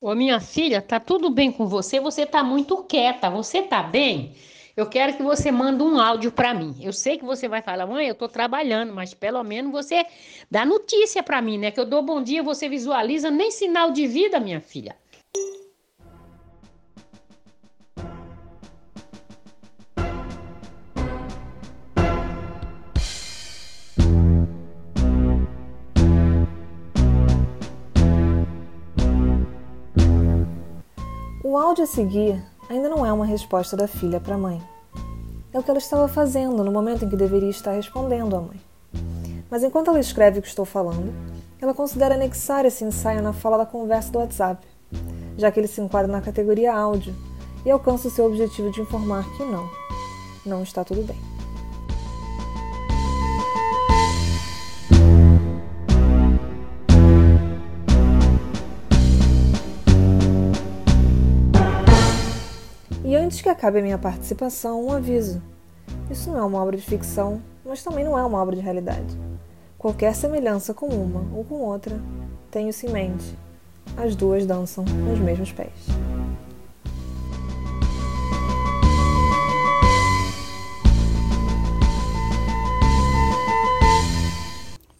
Ô, minha filha, tá tudo bem com você? Você tá muito quieta. Você tá bem? Eu quero que você mande um áudio para mim. Eu sei que você vai falar, mãe, eu tô trabalhando, mas pelo menos você dá notícia para mim, né? Que eu dou bom dia, você visualiza, nem sinal de vida, minha filha. O áudio a seguir ainda não é uma resposta da filha para a mãe. É o que ela estava fazendo no momento em que deveria estar respondendo à mãe. Mas enquanto ela escreve o que estou falando, ela considera anexar esse ensaio na fala da conversa do WhatsApp, já que ele se enquadra na categoria áudio e alcança o seu objetivo de informar que não, não está tudo bem. Antes que acabe a minha participação, um aviso. Isso não é uma obra de ficção, mas também não é uma obra de realidade. Qualquer semelhança com uma ou com outra, tenho-se em mente. As duas dançam nos mesmos pés.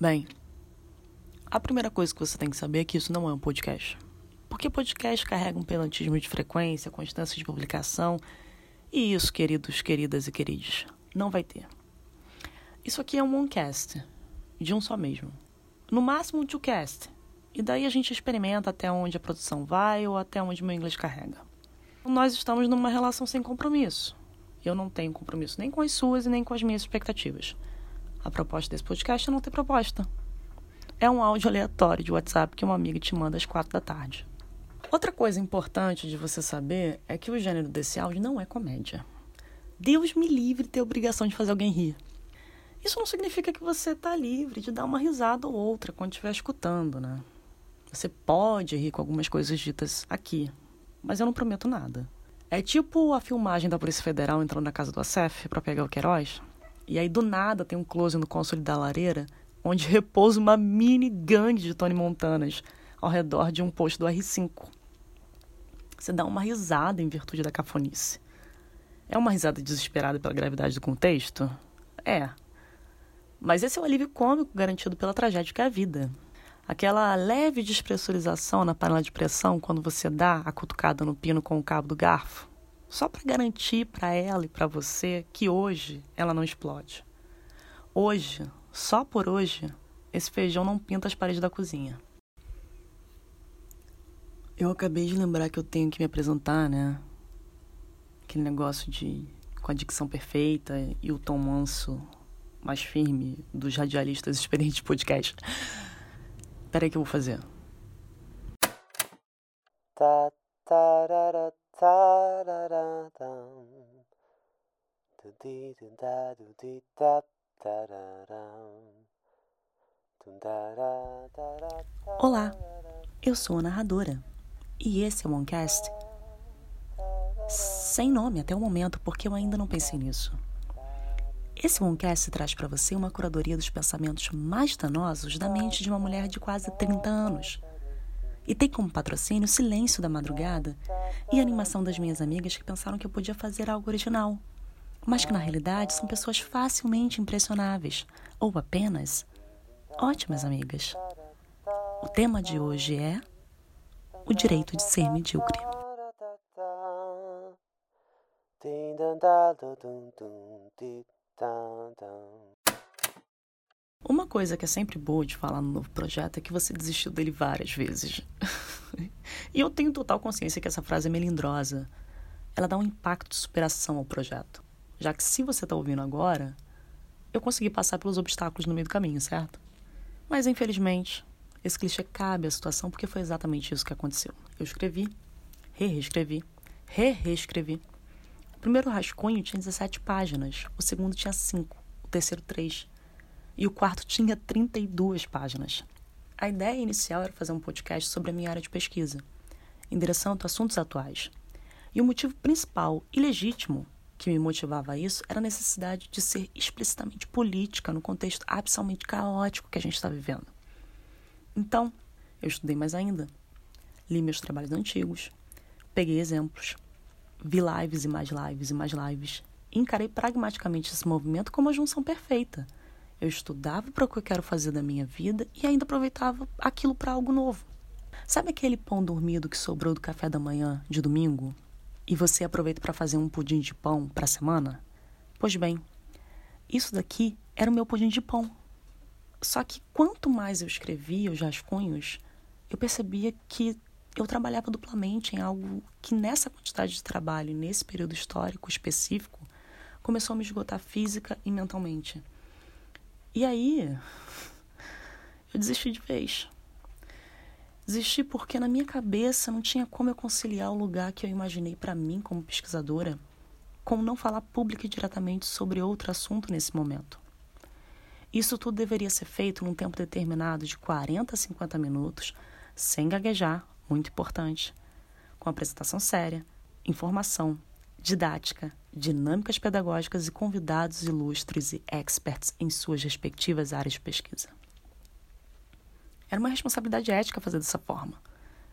Bem, a primeira coisa que você tem que saber é que isso não é um podcast. Porque podcast carrega um pedantismo de frequência, constância de publicação. E isso, queridos, queridas e queridos, não vai ter. Isso aqui é um onecast, de um só mesmo. No máximo um two-cast. E daí a gente experimenta até onde a produção vai ou até onde meu inglês carrega. Nós estamos numa relação sem compromisso. Eu não tenho compromisso nem com as suas e nem com as minhas expectativas. A proposta desse podcast é não ter proposta. É um áudio aleatório de WhatsApp que uma amiga te manda às quatro da tarde. Outra coisa importante de você saber é que o gênero desse áudio não é comédia. Deus me livre de ter a obrigação de fazer alguém rir. Isso não significa que você está livre de dar uma risada ou outra quando estiver escutando, né? Você pode rir com algumas coisas ditas aqui, mas eu não prometo nada. É tipo a filmagem da Polícia Federal entrando na casa do Acef para pegar o Queiroz, e aí do nada tem um close no console da lareira, onde repousa uma mini gangue de Tony Montanas ao redor de um posto do R5. Você dá uma risada em virtude da cafonice. É uma risada desesperada pela gravidade do contexto? É. Mas esse é o alívio cômico garantido pela tragédia que é a vida. Aquela leve despressurização na panela de pressão quando você dá a cutucada no pino com o cabo do garfo, só para garantir para ela e para você que hoje ela não explode. Hoje, só por hoje, esse feijão não pinta as paredes da cozinha. Eu acabei de lembrar que eu tenho que me apresentar, né? Aquele negócio de com a dicção perfeita e o tom manso mais firme dos radialistas experientes de podcast. Peraí que eu vou fazer. Olá, eu sou a narradora e esse é o OneCast? Sem nome até o momento, porque eu ainda não pensei nisso. Esse OneCast traz para você uma curadoria dos pensamentos mais danosos da mente de uma mulher de quase 30 anos. E tem como patrocínio o silêncio da madrugada e a animação das minhas amigas que pensaram que eu podia fazer algo original, mas que na realidade são pessoas facilmente impressionáveis ou apenas ótimas amigas. O tema de hoje é o direito de ser medíocre. Uma coisa que é sempre boa de falar no novo projeto é que você desistiu dele várias vezes. e eu tenho total consciência que essa frase é melindrosa. Ela dá um impacto de superação ao projeto. Já que se você está ouvindo agora, eu consegui passar pelos obstáculos no meio do caminho, certo? Mas infelizmente, esse clichê cabe à situação porque foi exatamente isso que aconteceu. Eu escrevi, re-reescrevi, re-reescrevi. O primeiro rascunho tinha 17 páginas, o segundo tinha 5, o terceiro 3 e o quarto tinha 32 páginas. A ideia inicial era fazer um podcast sobre a minha área de pesquisa, endereçando assuntos atuais. E o motivo principal e legítimo que me motivava a isso era a necessidade de ser explicitamente política no contexto absolutamente caótico que a gente está vivendo. Então, eu estudei mais ainda. li meus trabalhos antigos, peguei exemplos, vi lives e mais lives e mais lives. E encarei pragmaticamente esse movimento como uma junção perfeita. Eu estudava para o que eu quero fazer da minha vida e ainda aproveitava aquilo para algo novo. Sabe aquele pão dormido que sobrou do café da manhã de domingo e você aproveita para fazer um pudim de pão para a semana? Pois bem, isso daqui era o meu pudim de pão. Só que quanto mais eu escrevia os rascunhos, eu percebia que eu trabalhava duplamente em algo que nessa quantidade de trabalho, nesse período histórico específico, começou a me esgotar física e mentalmente. E aí, eu desisti de vez. Desisti porque na minha cabeça não tinha como eu conciliar o lugar que eu imaginei para mim como pesquisadora com não falar pública e diretamente sobre outro assunto nesse momento. Isso tudo deveria ser feito num tempo determinado de 40 a 50 minutos, sem gaguejar, muito importante, com apresentação séria, informação, didática, dinâmicas pedagógicas e convidados ilustres e experts em suas respectivas áreas de pesquisa. Era uma responsabilidade ética fazer dessa forma.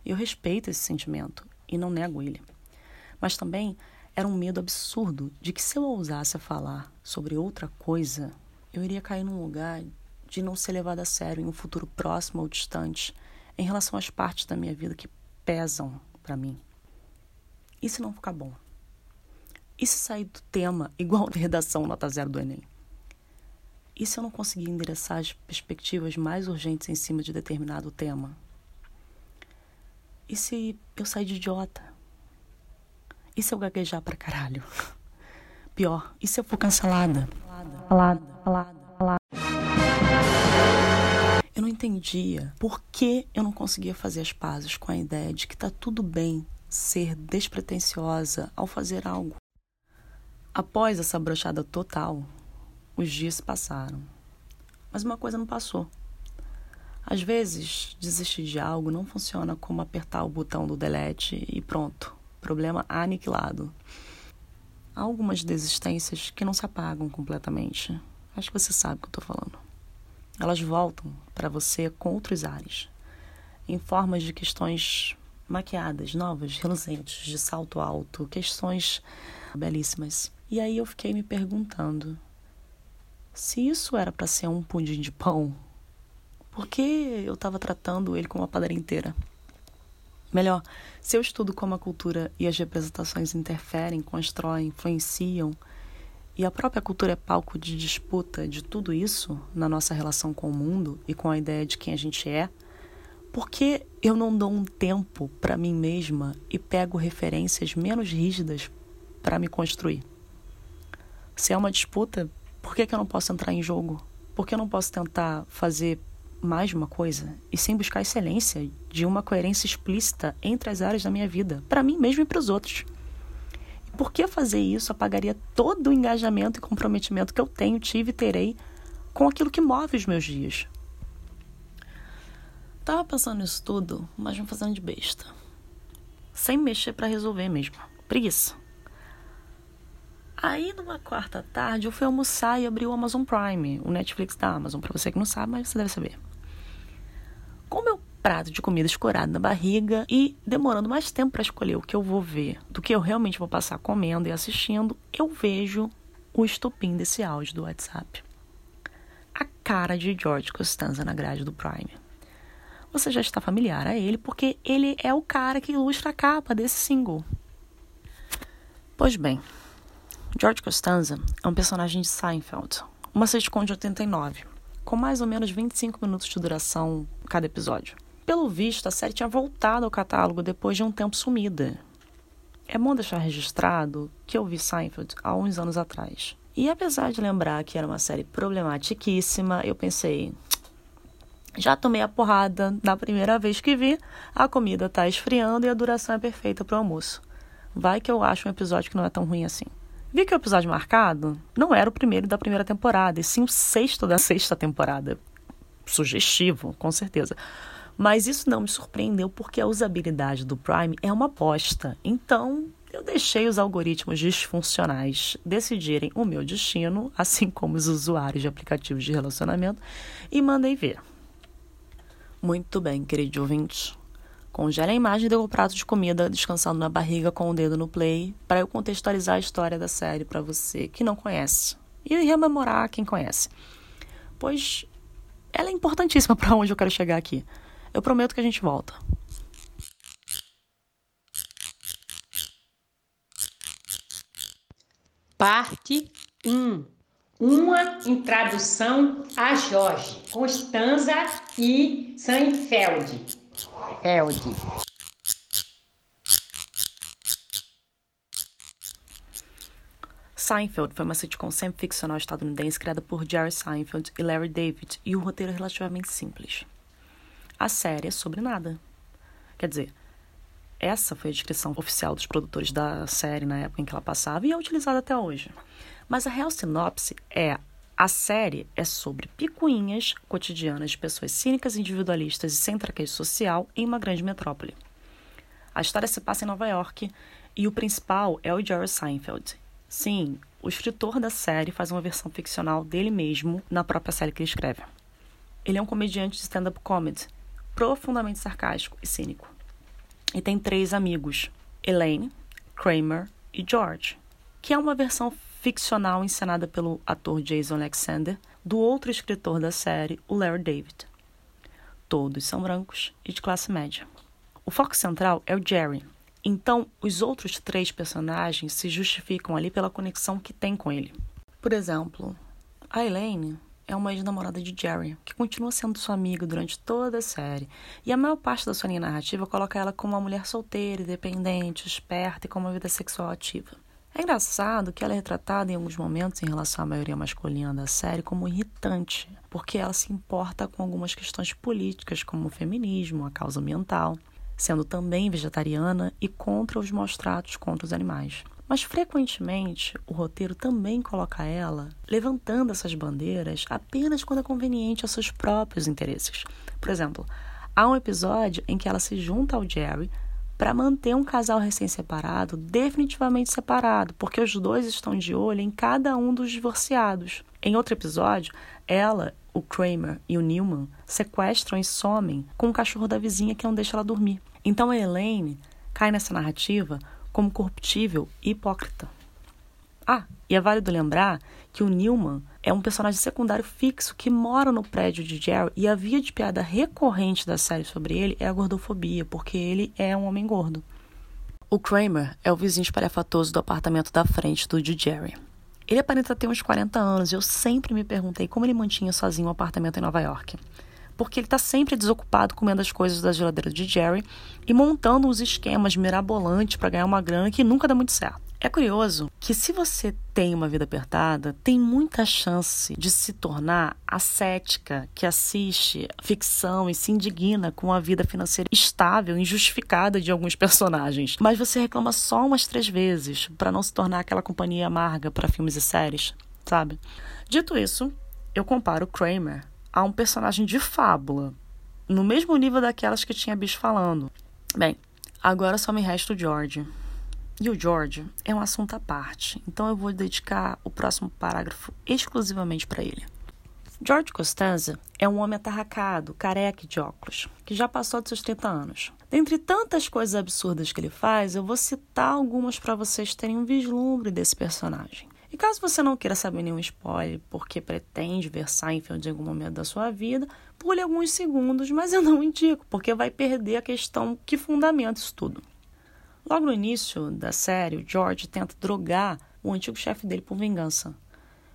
Eu respeito esse sentimento e não nego ele. Mas também era um medo absurdo de que se eu ousasse falar sobre outra coisa, eu iria cair num lugar de não ser levada a sério em um futuro próximo ou distante em relação às partes da minha vida que pesam para mim. E se não ficar bom? E se sair do tema igual a redação nota zero do Enem? E se eu não conseguir endereçar as perspectivas mais urgentes em cima de determinado tema? E se eu sair de idiota? E se eu gaguejar pra caralho? Pior, e se eu for cancelada? Falada, falada, falada. Eu não entendia por que eu não conseguia fazer as pazes com a ideia de que tá tudo bem ser despretensiosa ao fazer algo. Após essa brochada total, os dias se passaram. Mas uma coisa não passou. Às vezes, desistir de algo não funciona como apertar o botão do delete e pronto, problema aniquilado. Há algumas desistências que não se apagam completamente. Acho que você sabe o que eu estou falando. Elas voltam para você com outros ares, em formas de questões maquiadas, novas, reluzentes, de salto alto, questões belíssimas. E aí eu fiquei me perguntando: se isso era para ser um pudim de pão, por que eu estava tratando ele como uma padaria inteira? Melhor, se eu estudo como a cultura e as representações interferem, constroem, influenciam, e a própria cultura é palco de disputa de tudo isso na nossa relação com o mundo e com a ideia de quem a gente é, por que eu não dou um tempo para mim mesma e pego referências menos rígidas para me construir? Se é uma disputa, por que, que eu não posso entrar em jogo? Por que eu não posso tentar fazer mais de uma coisa e sem buscar excelência de uma coerência explícita entre as áreas da minha vida, para mim mesmo e para os outros? E por que fazer isso apagaria todo o engajamento e comprometimento que eu tenho, tive e terei com aquilo que move os meus dias? Tava pensando nisso tudo, mas me fazendo de besta. Sem mexer para resolver mesmo. Preguiça. Aí, numa quarta tarde, eu fui almoçar e abri o Amazon Prime, o Netflix da Amazon, para você que não sabe, mas você deve saber. Com meu prato de comida escorado na barriga e demorando mais tempo para escolher o que eu vou ver do que eu realmente vou passar comendo e assistindo, eu vejo o estupim desse áudio do WhatsApp. A cara de George Costanza na grade do Prime. Você já está familiar a ele porque ele é o cara que ilustra a capa desse single. Pois bem, George Costanza é um personagem de Seinfeld, uma sitcom de 89, com mais ou menos 25 minutos de duração cada episódio. Pelo visto, a série tinha voltado ao catálogo depois de um tempo sumida. É bom deixar registrado que eu vi Seinfeld há uns anos atrás. E apesar de lembrar que era uma série problematiquíssima, eu pensei, já tomei a porrada na primeira vez que vi, a comida está esfriando e a duração é perfeita para o almoço. Vai que eu acho um episódio que não é tão ruim assim. Vi que o episódio marcado não era o primeiro da primeira temporada, e sim o sexto da sexta temporada. Sugestivo, com certeza. Mas isso não me surpreendeu porque a usabilidade do Prime é uma bosta. Então, eu deixei os algoritmos disfuncionais decidirem o meu destino, assim como os usuários de aplicativos de relacionamento, e mandei ver. Muito bem, querido ouvinte. Congele a imagem e dê o prato de comida descansando na barriga com o dedo no play para eu contextualizar a história da série para você que não conhece e rememorar quem conhece. Pois ela é importantíssima para onde eu quero chegar aqui. Eu prometo que a gente volta. Parte 1. Uma introdução a Jorge, Constanza e Seinfeld. Feld. Seinfeld foi uma sitcom sempre ficcional estadunidense criada por Jerry Seinfeld e Larry David, e o roteiro é relativamente simples. A série é sobre nada. Quer dizer, essa foi a descrição oficial dos produtores da série na época em que ela passava e é utilizada até hoje. Mas a real sinopse é a série é sobre picuinhas cotidianas de pessoas cínicas, individualistas e sem traquejo social em uma grande metrópole. A história se passa em Nova York e o principal é o Jerry Seinfeld. Sim, o escritor da série faz uma versão ficcional dele mesmo na própria série que ele escreve. Ele é um comediante de stand-up comedy, profundamente sarcástico e cínico. E tem três amigos: Elaine, Kramer e George, que é uma versão ficcional encenada pelo ator Jason Alexander, do outro escritor da série, o Larry David. Todos são brancos e de classe média. O foco central é o Jerry, então os outros três personagens se justificam ali pela conexão que tem com ele. Por exemplo, a Elaine é uma ex-namorada de Jerry, que continua sendo sua amiga durante toda a série, e a maior parte da sua linha narrativa coloca ela como uma mulher solteira, independente, esperta e com uma vida sexual ativa. É engraçado que ela é retratada em alguns momentos em relação à maioria masculina da série como irritante, porque ela se importa com algumas questões políticas, como o feminismo, a causa ambiental, sendo também vegetariana e contra os maus tratos contra os animais. Mas frequentemente o roteiro também coloca ela levantando essas bandeiras apenas quando é conveniente aos seus próprios interesses. Por exemplo, há um episódio em que ela se junta ao Jerry para manter um casal recém-separado definitivamente separado, porque os dois estão de olho em cada um dos divorciados. Em outro episódio, ela, o Kramer e o Newman sequestram e somem com o cachorro da vizinha que não deixa ela dormir. Então a Elaine cai nessa narrativa como corruptível e hipócrita. Ah, e é válido lembrar que o Newman é um personagem secundário fixo que mora no prédio de Jerry e a via de piada recorrente da série sobre ele é a gordofobia, porque ele é um homem gordo. O Kramer é o vizinho espalhafatoso do apartamento da frente do de Jerry. Ele aparenta ter uns 40 anos e eu sempre me perguntei como ele mantinha sozinho um apartamento em Nova York porque ele está sempre desocupado comendo as coisas da geladeira de Jerry e montando uns esquemas mirabolantes para ganhar uma grana que nunca dá muito certo. É curioso que se você tem uma vida apertada, tem muita chance de se tornar a cética que assiste ficção e se indigna com a vida financeira estável injustificada de alguns personagens. Mas você reclama só umas três vezes para não se tornar aquela companhia amarga para filmes e séries, sabe? Dito isso, eu comparo Kramer a um personagem de fábula, no mesmo nível daquelas que tinha bicho falando. Bem, agora só me resta o George. E o George é um assunto à parte, então eu vou dedicar o próximo parágrafo exclusivamente para ele. George Costanza é um homem atarracado, careca de óculos, que já passou dos seus 30 anos. Dentre tantas coisas absurdas que ele faz, eu vou citar algumas para vocês terem um vislumbre desse personagem. E caso você não queira saber nenhum spoiler porque pretende ver Seinfeld em algum momento da sua vida, pule alguns segundos, mas eu não indico, porque vai perder a questão que fundamenta isso tudo. Logo no início da série, o George tenta drogar o antigo chefe dele por vingança,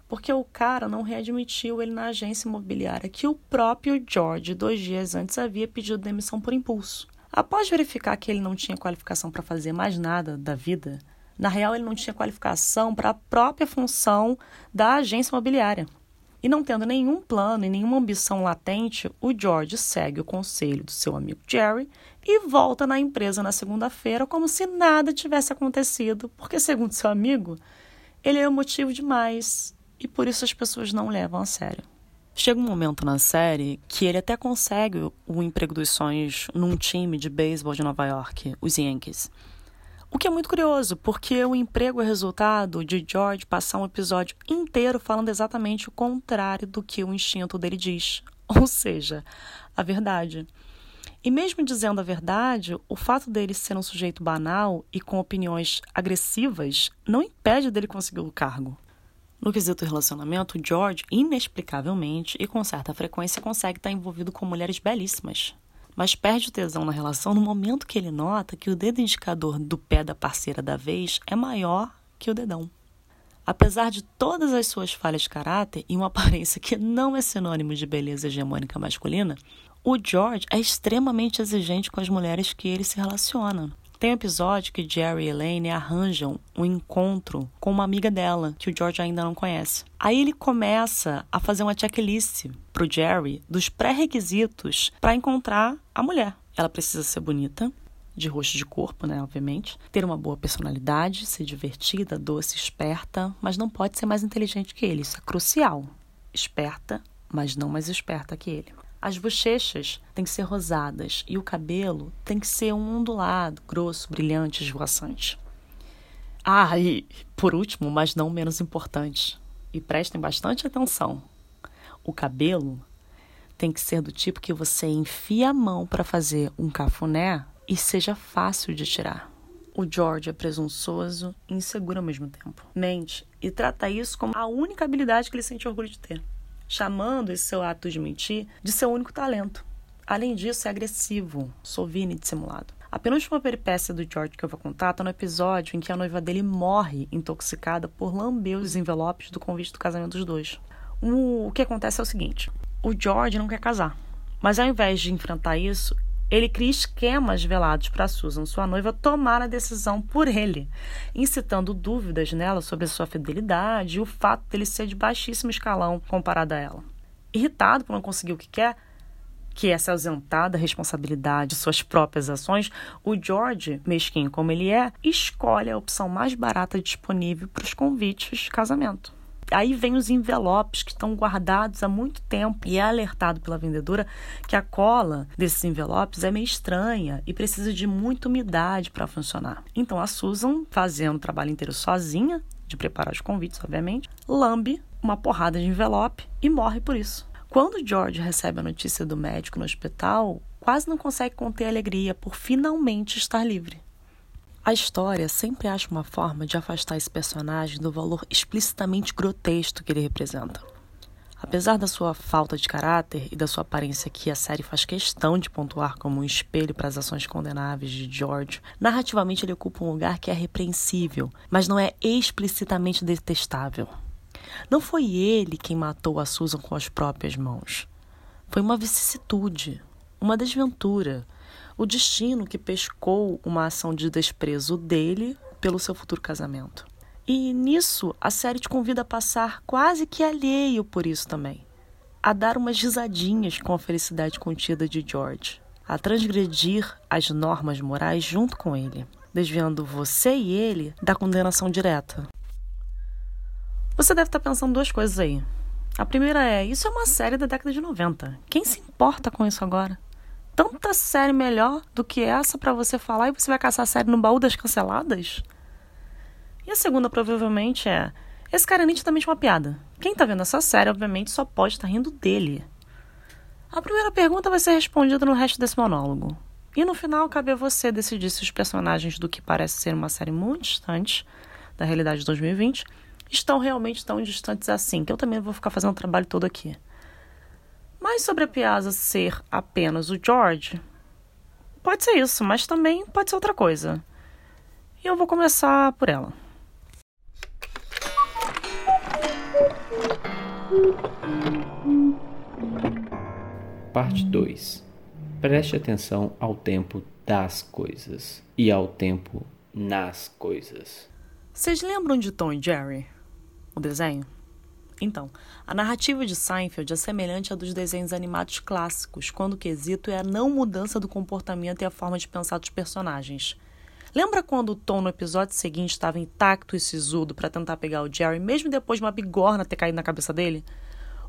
porque o cara não readmitiu ele na agência imobiliária que o próprio George, dois dias antes, havia pedido demissão por impulso. Após verificar que ele não tinha qualificação para fazer mais nada da vida, na real, ele não tinha qualificação para a própria função da agência imobiliária. E não tendo nenhum plano e nenhuma ambição latente, o George segue o conselho do seu amigo Jerry e volta na empresa na segunda-feira como se nada tivesse acontecido, porque, segundo seu amigo, ele é emotivo demais e por isso as pessoas não levam a sério. Chega um momento na série que ele até consegue o emprego dos sonhos num time de beisebol de Nova York, os Yankees. O que é muito curioso, porque o emprego é resultado de George passar um episódio inteiro falando exatamente o contrário do que o instinto dele diz, ou seja, a verdade. E mesmo dizendo a verdade, o fato dele ser um sujeito banal e com opiniões agressivas não impede dele conseguir o cargo. No quesito relacionamento, George, inexplicavelmente e com certa frequência, consegue estar envolvido com mulheres belíssimas. Mas perde o tesão na relação no momento que ele nota que o dedo indicador do pé da parceira da vez é maior que o dedão. Apesar de todas as suas falhas de caráter e uma aparência que não é sinônimo de beleza hegemônica masculina, o George é extremamente exigente com as mulheres que ele se relaciona. Tem um episódio que Jerry e Elaine arranjam um encontro com uma amiga dela, que o George ainda não conhece. Aí ele começa a fazer uma checklist pro Jerry dos pré-requisitos para encontrar a mulher. Ela precisa ser bonita, de rosto de corpo, né, obviamente. Ter uma boa personalidade, ser divertida, doce, esperta, mas não pode ser mais inteligente que ele. Isso é crucial. Esperta, mas não mais esperta que ele. As bochechas têm que ser rosadas e o cabelo tem que ser um ondulado, grosso, brilhante, esvoaçante. Ah, e por último, mas não menos importante, e prestem bastante atenção: o cabelo tem que ser do tipo que você enfia a mão para fazer um cafuné e seja fácil de tirar. O George é presunçoso e inseguro ao mesmo tempo. Mente e trata isso como a única habilidade que ele sente orgulho de ter chamando esse seu ato de mentir de seu único talento. Além disso, é agressivo, sovino e dissimulado. A penúltima peripécia do George que eu vou contar está no episódio em que a noiva dele morre intoxicada por lamber os envelopes do convite do casamento dos dois. O, o que acontece é o seguinte: o George não quer casar, mas ao invés de enfrentar isso, ele cria esquemas velados para Susan, sua noiva, tomar a decisão por ele, incitando dúvidas nela sobre sua fidelidade e o fato dele ser de baixíssimo escalão comparado a ela. Irritado por não conseguir o que quer, que é se ausentar da responsabilidade de suas próprias ações, o George, mesquinho como ele é, escolhe a opção mais barata disponível para os convites de casamento. Aí vem os envelopes que estão guardados há muito tempo e é alertado pela vendedora que a cola desses envelopes é meio estranha e precisa de muita umidade para funcionar. Então a Susan, fazendo o trabalho inteiro sozinha, de preparar os convites, obviamente, lambe uma porrada de envelope e morre por isso. Quando George recebe a notícia do médico no hospital, quase não consegue conter a alegria por finalmente estar livre. A história sempre acha uma forma de afastar esse personagem do valor explicitamente grotesco que ele representa. Apesar da sua falta de caráter e da sua aparência que a série faz questão de pontuar como um espelho para as ações condenáveis de George, narrativamente ele ocupa um lugar que é repreensível, mas não é explicitamente detestável. Não foi ele quem matou a Susan com as próprias mãos. Foi uma vicissitude, uma desventura, o destino que pescou uma ação de desprezo dele pelo seu futuro casamento. E nisso, a série te convida a passar quase que alheio por isso também. A dar umas risadinhas com a felicidade contida de George. A transgredir as normas morais junto com ele, desviando você e ele da condenação direta. Você deve estar pensando duas coisas aí. A primeira é: isso é uma série da década de 90. Quem se importa com isso agora? Tanta série melhor do que essa para você falar e você vai caçar a série no baú das canceladas? E a segunda, provavelmente, é: esse cara é nitidamente uma piada. Quem tá vendo essa série, obviamente, só pode estar tá rindo dele. A primeira pergunta vai ser respondida no resto desse monólogo. E no final, cabe a você decidir se os personagens do que parece ser uma série muito distante da realidade de 2020 estão realmente tão distantes assim, que eu também vou ficar fazendo o trabalho todo aqui. Mas sobre a Piazza ser apenas o George, pode ser isso, mas também pode ser outra coisa. E eu vou começar por ela. Parte 2. Preste atenção ao tempo das coisas e ao tempo nas coisas. Vocês lembram de Tom e Jerry? O desenho? Então, a narrativa de Seinfeld é semelhante à dos desenhos animados clássicos, quando o quesito é a não mudança do comportamento e a forma de pensar dos personagens. Lembra quando o Tom no episódio seguinte estava intacto e sisudo para tentar pegar o Jerry, mesmo depois de uma bigorna ter caído na cabeça dele?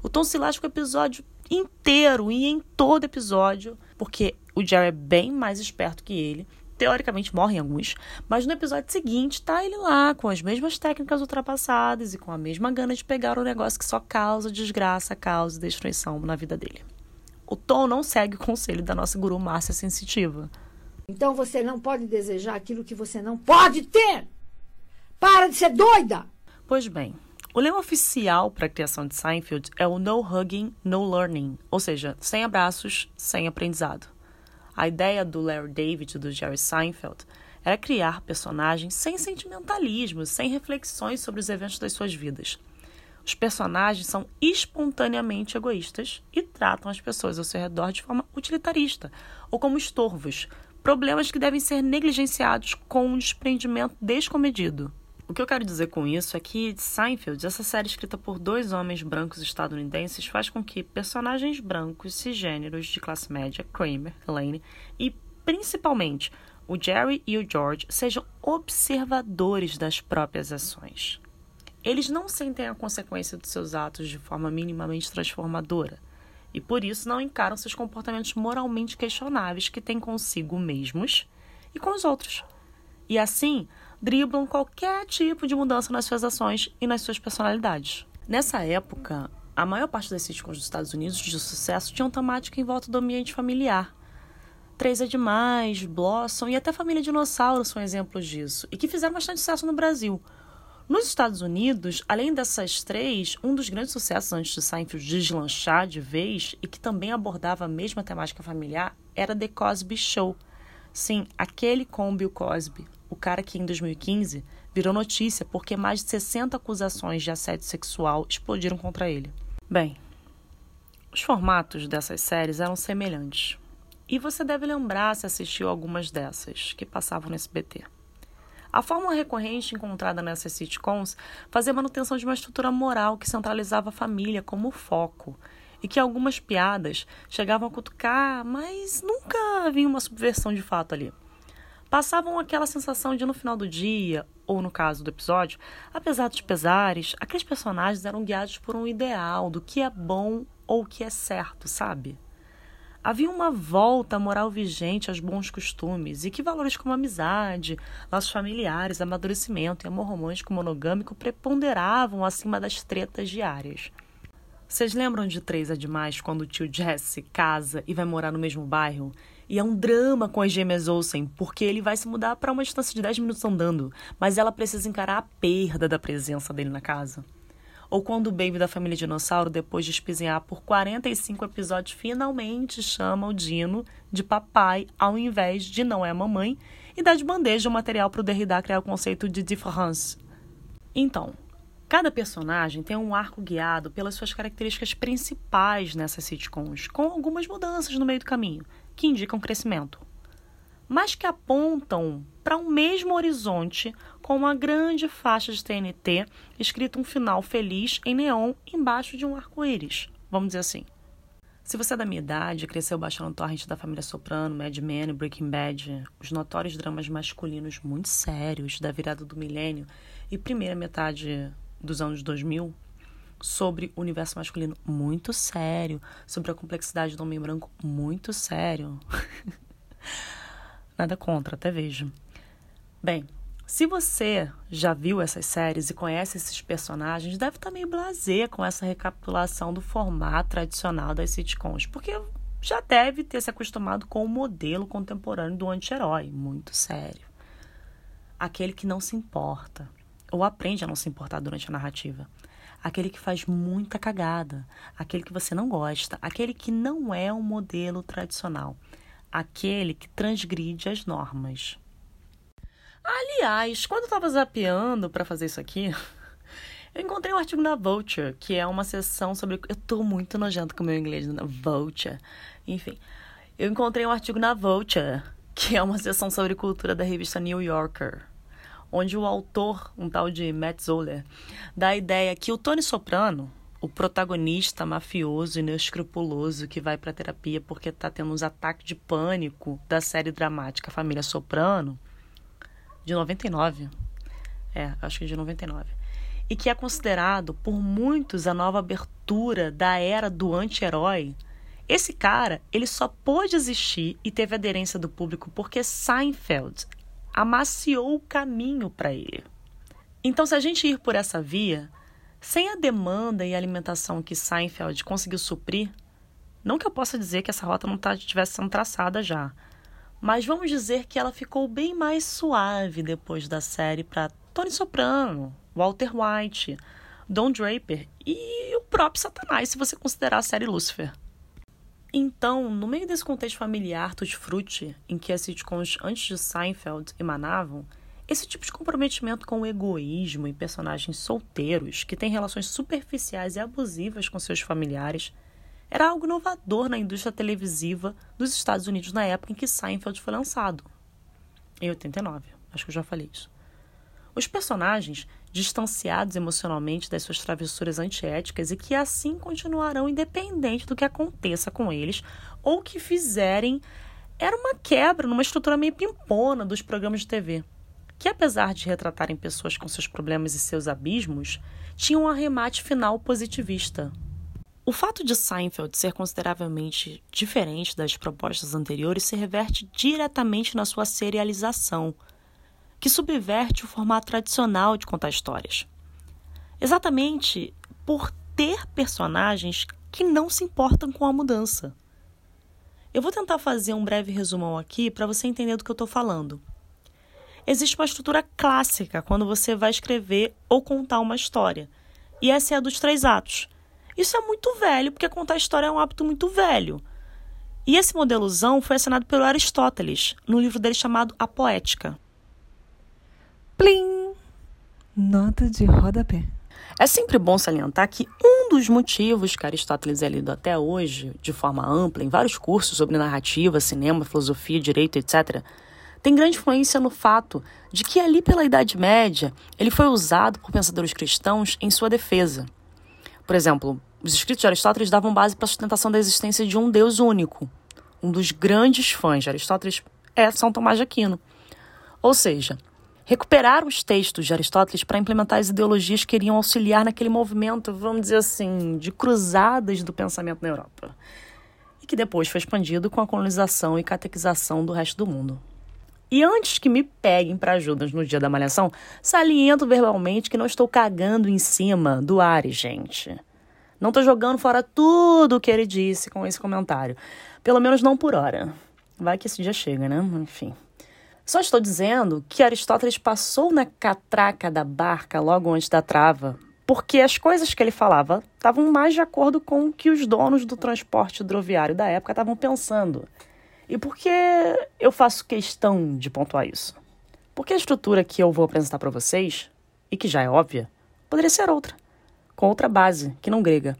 O Tom se lasca o episódio inteiro e em todo episódio, porque o Jerry é bem mais esperto que ele teoricamente morrem alguns, mas no episódio seguinte tá ele lá com as mesmas técnicas ultrapassadas e com a mesma gana de pegar o negócio que só causa desgraça, causa destruição na vida dele. o Tom não segue o conselho da nossa guru Márcia Sensitiva. Então você não pode desejar aquilo que você não pode ter. Para de ser doida! Pois bem, o lema oficial para a criação de Seinfeld é o No Hugging, No Learning, ou seja, sem abraços, sem aprendizado. A ideia do Larry David e do Jerry Seinfeld era criar personagens sem sentimentalismo, sem reflexões sobre os eventos das suas vidas. Os personagens são espontaneamente egoístas e tratam as pessoas ao seu redor de forma utilitarista ou como estorvos, problemas que devem ser negligenciados com um desprendimento descomedido. O que eu quero dizer com isso é que Seinfeld, essa série escrita por dois homens brancos estadunidenses, faz com que personagens brancos cisgêneros de classe média, Kramer, Elaine, e principalmente o Jerry e o George sejam observadores das próprias ações. Eles não sentem a consequência dos seus atos de forma minimamente transformadora e por isso não encaram seus comportamentos moralmente questionáveis que têm consigo mesmos e com os outros. E assim, driblam qualquer tipo de mudança nas suas ações e nas suas personalidades. Nessa época, a maior parte das sitcoms dos Estados Unidos de sucesso tinham temática em volta do ambiente familiar. Três é Demais, Blossom e até Família Dinossauro são exemplos disso, e que fizeram bastante sucesso no Brasil. Nos Estados Unidos, além dessas três, um dos grandes sucessos antes de Seinfeld deslanchar de vez e que também abordava a mesma temática familiar era The Cosby Show. Sim, aquele com Bill Cosby, o cara que em 2015 virou notícia porque mais de 60 acusações de assédio sexual explodiram contra ele. Bem, os formatos dessas séries eram semelhantes. E você deve lembrar se assistiu algumas dessas que passavam no SBT. A fórmula recorrente encontrada nessas sitcoms fazia manutenção de uma estrutura moral que centralizava a família como foco e que algumas piadas chegavam a cutucar, mas nunca havia uma subversão de fato ali. Passavam aquela sensação de no final do dia, ou no caso do episódio, apesar dos pesares, aqueles personagens eram guiados por um ideal do que é bom ou o que é certo, sabe? Havia uma volta moral vigente aos bons costumes e que valores como amizade, laços familiares, amadurecimento e amor romântico monogâmico preponderavam acima das tretas diárias. Vocês lembram de Três é Demais quando o tio Jesse casa e vai morar no mesmo bairro? E é um drama com as gêmeas Olsen, porque ele vai se mudar para uma distância de 10 minutos andando, mas ela precisa encarar a perda da presença dele na casa. Ou quando o baby da família dinossauro, depois de espizinhar por 45 episódios, finalmente chama o Dino de papai ao invés de não é mamãe e dá de bandeja o material para o Derrida criar o conceito de différence. Então, cada personagem tem um arco guiado pelas suas características principais nessas sitcoms, com algumas mudanças no meio do caminho, que indicam crescimento mas que apontam para um mesmo horizonte com uma grande faixa de TNT escrito um final feliz em neon embaixo de um arco-íris, vamos dizer assim. Se você é da minha idade, cresceu baixando torrent da família Soprano, Mad Men Breaking Bad, os notórios dramas masculinos muito sérios da virada do milênio e primeira metade dos anos 2000, sobre o universo masculino muito sério, sobre a complexidade do homem branco muito sério. Nada contra, até vejo. Bem, se você já viu essas séries e conhece esses personagens, deve estar meio blasé com essa recapitulação do formato tradicional das sitcoms, porque já deve ter se acostumado com o modelo contemporâneo do anti-herói, muito sério. Aquele que não se importa, ou aprende a não se importar durante a narrativa. Aquele que faz muita cagada, aquele que você não gosta, aquele que não é um modelo tradicional aquele que transgride as normas. Aliás, quando eu estava zapeando para fazer isso aqui, eu encontrei um artigo na Vulture, que é uma sessão sobre. Eu tô muito nojento com o meu inglês na Vulture. Enfim, eu encontrei um artigo na Vulture, que é uma sessão sobre cultura da revista New Yorker, onde o autor, um tal de Matt Zoller, dá a ideia que o Tony Soprano, o protagonista mafioso e inescrupuloso que vai para terapia porque está tendo uns ataques de pânico da série dramática Família Soprano, de 99. É, acho que de 99. E que é considerado por muitos a nova abertura da era do anti-herói. Esse cara, ele só pôde existir e teve aderência do público porque Seinfeld amaciou o caminho para ele. Então, se a gente ir por essa via, sem a demanda e alimentação que Seinfeld conseguiu suprir, Não que eu possa dizer que essa rota não tá, tivesse sendo traçada já, mas vamos dizer que ela ficou bem mais suave depois da série para Tony Soprano, Walter White, Don Draper e o próprio Satanás, se você considerar a série Lucifer. Então, no meio desse contexto familiar tutti frutti, em que as sitcoms antes de Seinfeld emanavam, esse tipo de comprometimento com o egoísmo e personagens solteiros que têm relações superficiais e abusivas com seus familiares era algo inovador na indústria televisiva dos Estados Unidos na época em que Seinfeld foi lançado, em 89. Acho que eu já falei isso. Os personagens, distanciados emocionalmente das suas travessuras antiéticas e que assim continuarão independente do que aconteça com eles ou que fizerem, era uma quebra numa estrutura meio pimpona dos programas de TV, que apesar de retratarem pessoas com seus problemas e seus abismos, tinham um arremate final positivista. O fato de Seinfeld ser consideravelmente diferente das propostas anteriores se reverte diretamente na sua serialização – que subverte o formato tradicional de contar histórias. Exatamente por ter personagens que não se importam com a mudança. Eu vou tentar fazer um breve resumão aqui para você entender do que eu estou falando. Existe uma estrutura clássica quando você vai escrever ou contar uma história, e essa é a dos três atos. Isso é muito velho, porque contar história é um hábito muito velho. E esse modelozão foi assinado pelo Aristóteles, no livro dele chamado A Poética. Plim! Nota de rodapé. É sempre bom salientar que um dos motivos que Aristóteles é lido até hoje, de forma ampla, em vários cursos sobre narrativa, cinema, filosofia, direito, etc., tem grande influência no fato de que ali pela Idade Média ele foi usado por pensadores cristãos em sua defesa. Por exemplo, os escritos de Aristóteles davam base para a sustentação da existência de um Deus único. Um dos grandes fãs de Aristóteles é São Tomás de Aquino. Ou seja, recuperaram os textos de Aristóteles para implementar as ideologias que iriam auxiliar naquele movimento, vamos dizer assim, de cruzadas do pensamento na Europa. E que depois foi expandido com a colonização e catequização do resto do mundo. E antes que me peguem para ajudas no dia da malhação, saliento verbalmente que não estou cagando em cima do Ares, gente. Não estou jogando fora tudo o que ele disse com esse comentário. Pelo menos não por hora. Vai que esse dia chega, né? Enfim. Só estou dizendo que Aristóteles passou na catraca da barca logo antes da trava, porque as coisas que ele falava estavam mais de acordo com o que os donos do transporte hidroviário da época estavam pensando. E por que eu faço questão de pontuar isso? Porque a estrutura que eu vou apresentar para vocês, e que já é óbvia, poderia ser outra, com outra base, que não grega.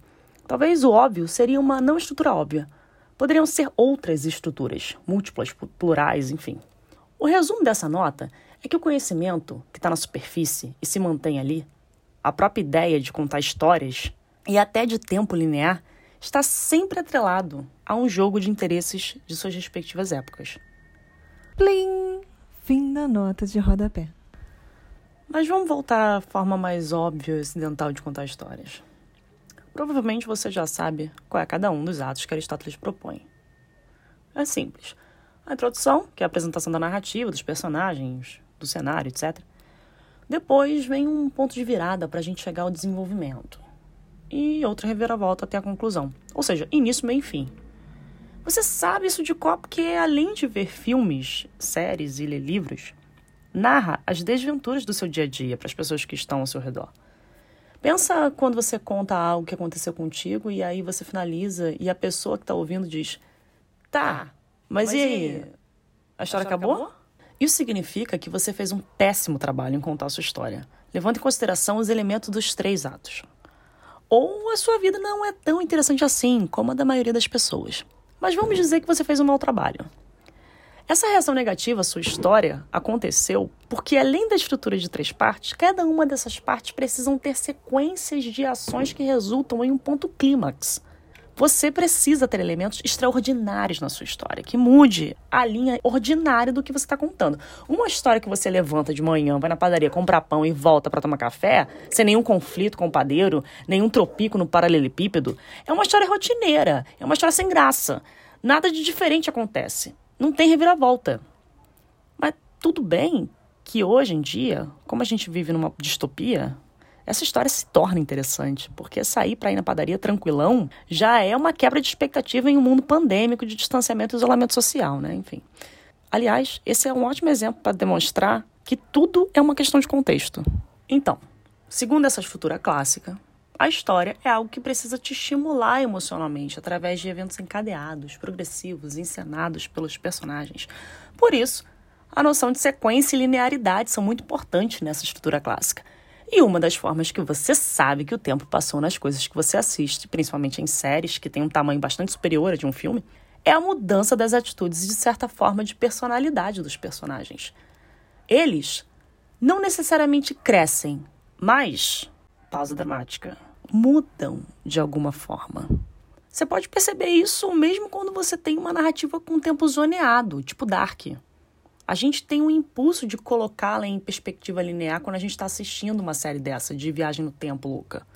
Talvez o óbvio seria uma não estrutura óbvia. Poderiam ser outras estruturas, múltiplas, plurais, enfim. O resumo dessa nota é que o conhecimento que está na superfície e se mantém ali, a própria ideia de contar histórias e até de tempo linear, está sempre atrelado a um jogo de interesses de suas respectivas épocas. Plim! Fim da nota de rodapé. Mas vamos voltar à forma mais óbvia e ocidental de contar histórias. Provavelmente você já sabe qual é cada um dos atos que Aristóteles propõe. É simples. A introdução, que é a apresentação da narrativa, dos personagens, do cenário, etc. Depois vem um ponto de virada para a gente chegar ao desenvolvimento. E outra reviravolta até a conclusão. Ou seja, início, meio e fim. Você sabe isso de qual porque, além de ver filmes, séries e ler livros, narra as desventuras do seu dia a dia para as pessoas que estão ao seu redor. Pensa quando você conta algo que aconteceu contigo e aí você finaliza e a pessoa que está ouvindo diz: Tá, mas, Mas e aí? A história, acabou? acabou? Isso significa que você fez um péssimo trabalho em contar a sua história, levando em consideração os elementos dos três atos. Ou a sua vida não é tão interessante assim como a da maioria das pessoas. Mas vamos dizer que você fez um mau trabalho. Essa reação negativa à sua história aconteceu porque, além da estrutura de três partes, cada uma dessas partes precisam ter sequências de ações que resultam em um ponto clímax. Você precisa ter elementos extraordinários na sua história, que mude a linha ordinária do que você está contando. Uma história que você levanta de manhã, vai na padaria comprar pão e volta para tomar café, sem nenhum conflito com o padeiro, nenhum tropico no paralelepípedo, é uma história rotineira, é uma história sem graça. Nada de diferente acontece. Não tem reviravolta. Mas tudo bem que hoje em dia, como a gente vive numa distopia, essa história se torna interessante, porque sair para ir na padaria tranquilão já é uma quebra de expectativa em um mundo pandêmico de distanciamento e isolamento social, né? Enfim. Aliás, esse é um ótimo exemplo para demonstrar que tudo é uma questão de contexto. Então, segundo essa futura clássica, a história é algo que precisa te estimular emocionalmente através de eventos encadeados, progressivos, encenados pelos personagens. Por isso, a noção de sequência e linearidade são muito importantes nessa estrutura clássica. E uma das formas que você sabe que o tempo passou nas coisas que você assiste, principalmente em séries que têm um tamanho bastante superior a de um filme, é a mudança das atitudes e, de certa forma, de personalidade dos personagens. Eles não necessariamente crescem, mas pausa dramática, mudam de alguma forma. Você pode perceber isso mesmo quando você tem uma narrativa com tempo zoneado, tipo Dark. A gente tem um impulso de colocá-la em perspectiva linear quando a gente está assistindo uma série dessa, de viagem no tempo, louca.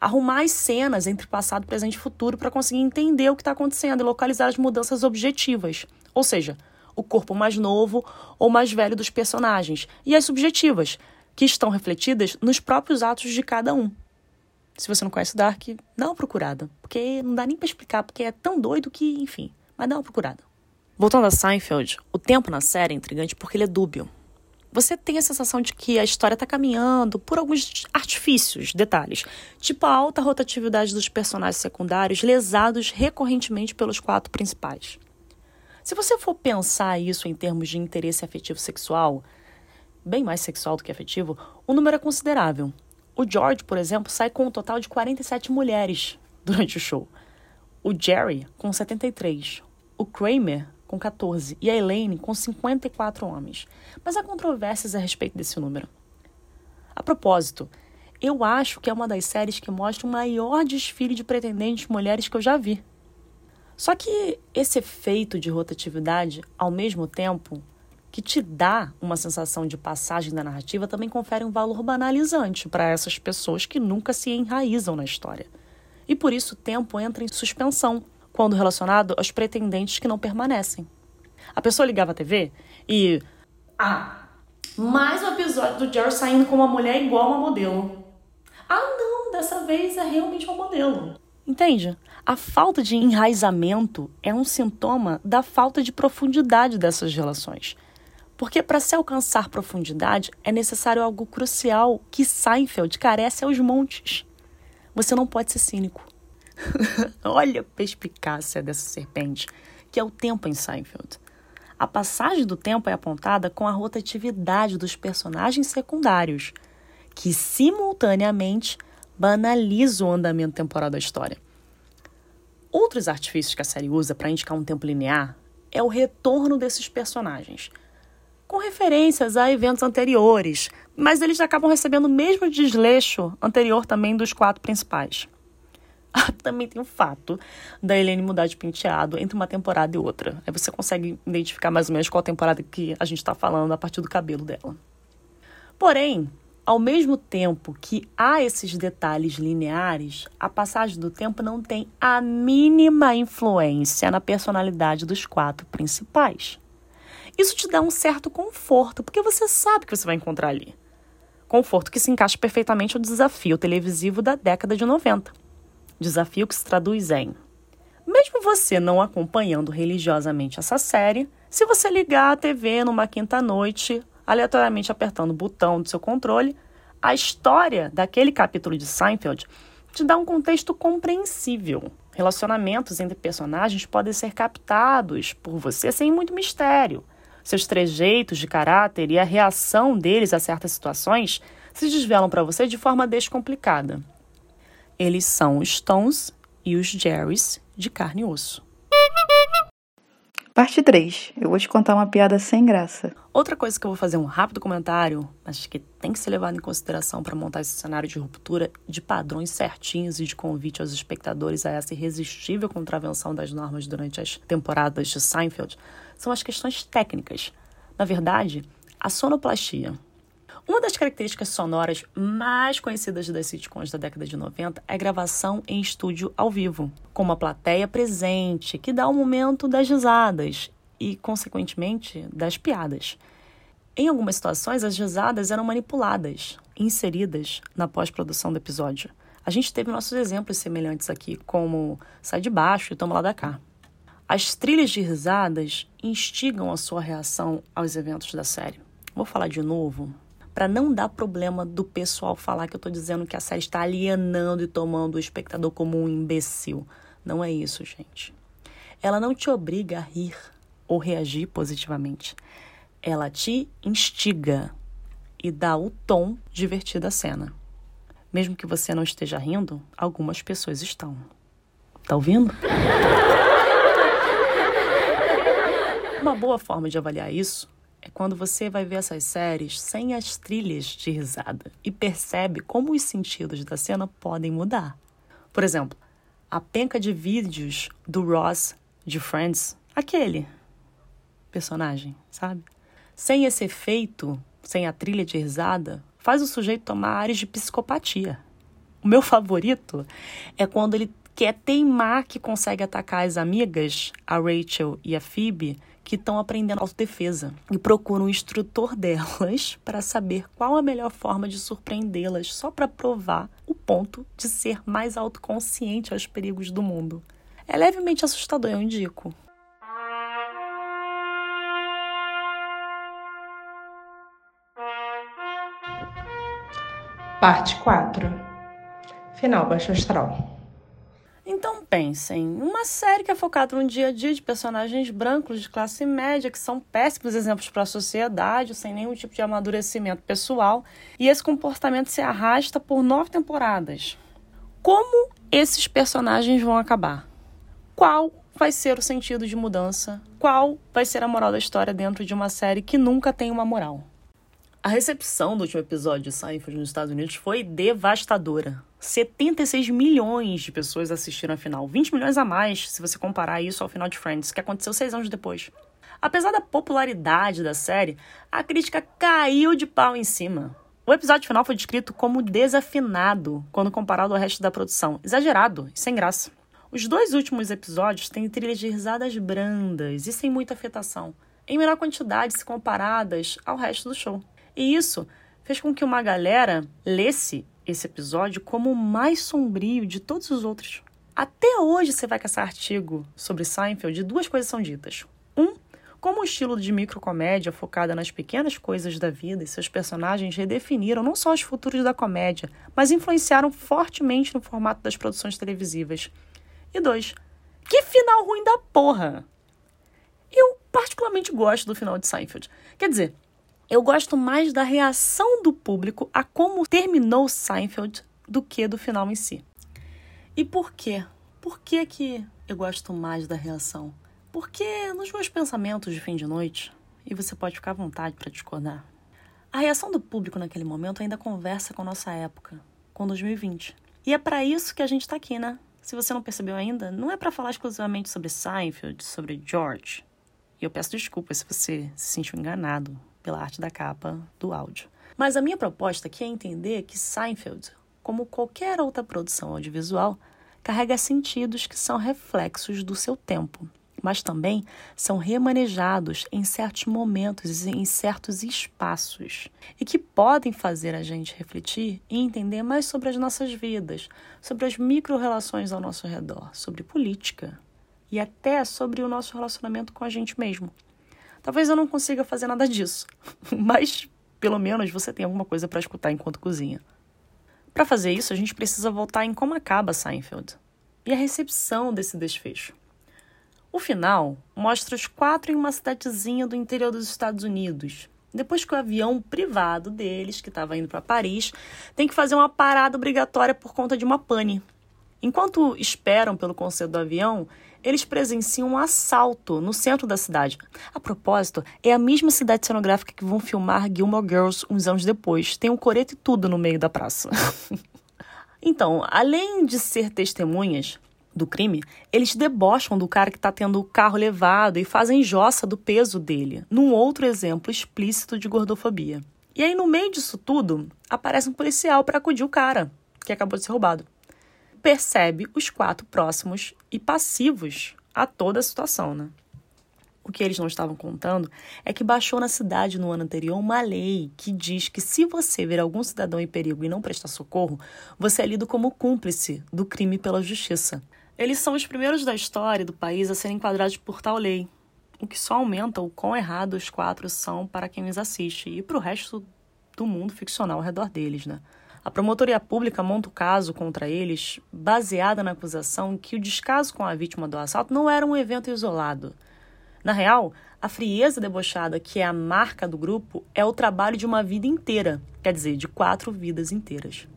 Arrumar as cenas entre passado, presente e futuro para conseguir entender o que está acontecendo e localizar as mudanças objetivas. Ou seja, o corpo mais novo ou mais velho dos personagens, e as subjetivas, que estão refletidas nos próprios atos de cada um. Se você não conhece Dark, dá uma procurada, porque não dá nem para explicar, porque é tão doido que, enfim, mas dá uma procurada. Voltando a Seinfeld, o tempo na série é intrigante porque ele é dúbio. Você tem a sensação de que a história está caminhando por alguns artifícios, detalhes, tipo a alta rotatividade dos personagens secundários lesados recorrentemente pelos quatro principais. Se você for pensar isso em termos de interesse afetivo sexual, bem mais sexual do que afetivo, o número é considerável. O George, por exemplo, sai com um total de 47 mulheres durante o show. O Jerry, com 73. O Kramer, com 14. E a Elaine, com 54 homens. Mas há controvérsias a respeito desse número. A propósito, eu acho que é uma das séries que mostra o maior desfile de pretendentes mulheres que eu já vi. Só que esse efeito de rotatividade, ao mesmo tempo, que te dá uma sensação de passagem da narrativa, também confere um valor banalizante para essas pessoas que nunca se enraizam na história. E por isso o tempo entra em suspensão quando relacionado aos pretendentes que não permanecem. A pessoa ligava a TV e. Ah, mais um episódio do Jerry saindo com uma mulher igual a uma modelo. Ah, não, dessa vez é realmente uma modelo. Entende? A falta de enraizamento é um sintoma da falta de profundidade dessas relações. Porque para se alcançar profundidade é necessário algo crucial que Seinfeld carece aos montes. Você não pode ser cínico. Olha a perspicácia dessa serpente, que é o tempo em Seinfeld. A passagem do tempo é apontada com a rotatividade dos personagens secundários, que simultaneamente banaliza o andamento temporal da história. Outros artifícios que a série usa para indicar um tempo linear é o retorno desses personagens – com referências a eventos anteriores, mas eles acabam recebendo o mesmo desleixo anterior também dos quatro principais. Também tem o fato da Helene mudar de penteado entre uma temporada e outra. Aí você consegue identificar mais ou menos qual temporada que a gente está falando a partir do cabelo dela. Porém, ao mesmo tempo que há esses detalhes lineares, a passagem do tempo não tem a mínima influência na personalidade dos quatro principais. Isso te dá um certo conforto, porque você sabe que você vai encontrar ali. Conforto que se encaixa perfeitamente ao desafio televisivo da década de 90. Desafio que se traduz em: mesmo você não acompanhando religiosamente essa série, se você ligar a TV numa quinta-noite, aleatoriamente apertando o botão do seu controle, a história daquele capítulo de Seinfeld te dá um contexto compreensível. Relacionamentos entre personagens podem ser captados por você sem muito mistério seus trejeitos de caráter e a reação deles a certas situações se desvelam para você de forma descomplicada. Eles são os Stones e os Jerrys de carne e osso. Parte 3. Eu vou te contar uma piada sem graça. Outra coisa que eu vou fazer um rápido comentário, mas que tem que ser levado em consideração para montar esse cenário de ruptura de padrões certinhos e de convite aos espectadores a essa irresistível contravenção das normas durante as temporadas de Seinfeld, são as questões técnicas. Na verdade, a sonoplastia. Uma das características sonoras mais conhecidas das sitcoms da década de 90 é a gravação em estúdio ao vivo, com uma plateia presente, que dá o momento das risadas e, consequentemente, das piadas. Em algumas situações, as risadas eram manipuladas, inseridas na pós-produção do episódio. A gente teve nossos exemplos semelhantes aqui, como Sai de Baixo e Toma Lá da Cá. As trilhas de risadas instigam a sua reação aos eventos da série. Vou falar de novo, para não dar problema do pessoal falar que eu estou dizendo que a série está alienando e tomando o espectador como um imbecil. Não é isso, gente. Ela não te obriga a rir ou reagir positivamente. Ela te instiga e dá o tom divertido à cena. Mesmo que você não esteja rindo, algumas pessoas estão. Tá ouvindo? Uma boa forma de avaliar isso é quando você vai ver essas séries sem as trilhas de risada e percebe como os sentidos da cena podem mudar. Por exemplo, a penca de vídeos do Ross de Friends, aquele personagem, sabe? Sem esse efeito, sem a trilha de risada, faz o sujeito tomar áreas de psicopatia. O meu favorito é quando ele quer teimar que consegue atacar as amigas, a Rachel e a Phoebe, que estão aprendendo autodefesa e procura um instrutor delas para saber qual a melhor forma de surpreendê-las, só para provar o ponto de ser mais autoconsciente aos perigos do mundo. É levemente assustador, eu indico. Parte 4 Final Baixo Astral pensem, uma série que é focada no dia a dia de personagens brancos de classe média que são péssimos exemplos para a sociedade, sem nenhum tipo de amadurecimento pessoal, e esse comportamento se arrasta por nove temporadas. Como esses personagens vão acabar? Qual vai ser o sentido de mudança? Qual vai ser a moral da história dentro de uma série que nunca tem uma moral? A recepção do último episódio de Seinfeld nos Estados Unidos foi devastadora. 76 milhões de pessoas assistiram a final, 20 milhões a mais se você comparar isso ao final de Friends, que aconteceu seis anos depois. Apesar da popularidade da série, a crítica caiu de pau em cima. O episódio final foi descrito como desafinado quando comparado ao resto da produção, exagerado e sem graça. Os dois últimos episódios têm trilhas de risadas brandas e sem muita afetação, em menor quantidade se comparadas ao resto do show. E isso fez com que uma galera lesse esse episódio como o mais sombrio de todos os outros. Até hoje você vai caçar artigo sobre Seinfeld e duas coisas são ditas. Um, como o estilo de microcomédia focada nas pequenas coisas da vida e seus personagens redefiniram não só os futuros da comédia, mas influenciaram fortemente no formato das produções televisivas. E dois, que final ruim da porra! Eu particularmente gosto do final de Seinfeld. Quer dizer, eu gosto mais da reação do público a como terminou Seinfeld do que do final em si. E por quê? Por que, que eu gosto mais da reação? Porque nos meus pensamentos de fim de noite, e você pode ficar à vontade para discordar, a reação do público naquele momento ainda conversa com nossa época, com 2020. E é para isso que a gente está aqui, né? Se você não percebeu ainda, não é para falar exclusivamente sobre Seinfeld, sobre George. E eu peço desculpas se você se sentiu enganado pela arte da capa do áudio. Mas a minha proposta aqui é entender que Seinfeld, como qualquer outra produção audiovisual, carrega sentidos que são reflexos do seu tempo, mas também são remanejados em certos momentos e em certos espaços, e que podem fazer a gente refletir e entender mais sobre as nossas vidas, sobre as micro-relações ao nosso redor, sobre política e até sobre o nosso relacionamento com a gente mesmo. Talvez eu não consiga fazer nada disso, mas pelo menos você tem alguma coisa para escutar enquanto cozinha. Para fazer isso, a gente precisa voltar em como acaba Seinfeld e a recepção desse desfecho. O final mostra os quatro em uma cidadezinha do interior dos Estados Unidos. Depois que o avião privado deles, que estava indo para Paris, tem que fazer uma parada obrigatória por conta de uma pane. Enquanto esperam pelo conselho do avião, eles presenciam um assalto no centro da cidade. A propósito, é a mesma cidade cenográfica que vão filmar Gilmore Girls uns anos depois. Tem um coreto e tudo no meio da praça. então, além de ser testemunhas do crime, eles debocham do cara que está tendo o carro levado e fazem jossa do peso dele, num outro exemplo explícito de gordofobia. E aí, no meio disso tudo, aparece um policial para acudir o cara, que acabou de ser roubado percebe os quatro próximos e passivos a toda a situação, né? O que eles não estavam contando é que baixou na cidade no ano anterior uma lei que diz que se você ver algum cidadão em perigo e não prestar socorro, você é lido como cúmplice do crime pela justiça. Eles são os primeiros da história do país a serem enquadrados por tal lei, o que só aumenta o quão errado os quatro são para quem os assiste e para o resto do mundo ficcional ao redor deles, né? A promotoria pública monta o caso contra eles baseada na acusação que o descaso com a vítima do assalto não era um evento isolado. Na real, a frieza debochada, que é a marca do grupo, é o trabalho de uma vida inteira, quer dizer, de quatro vidas inteiras.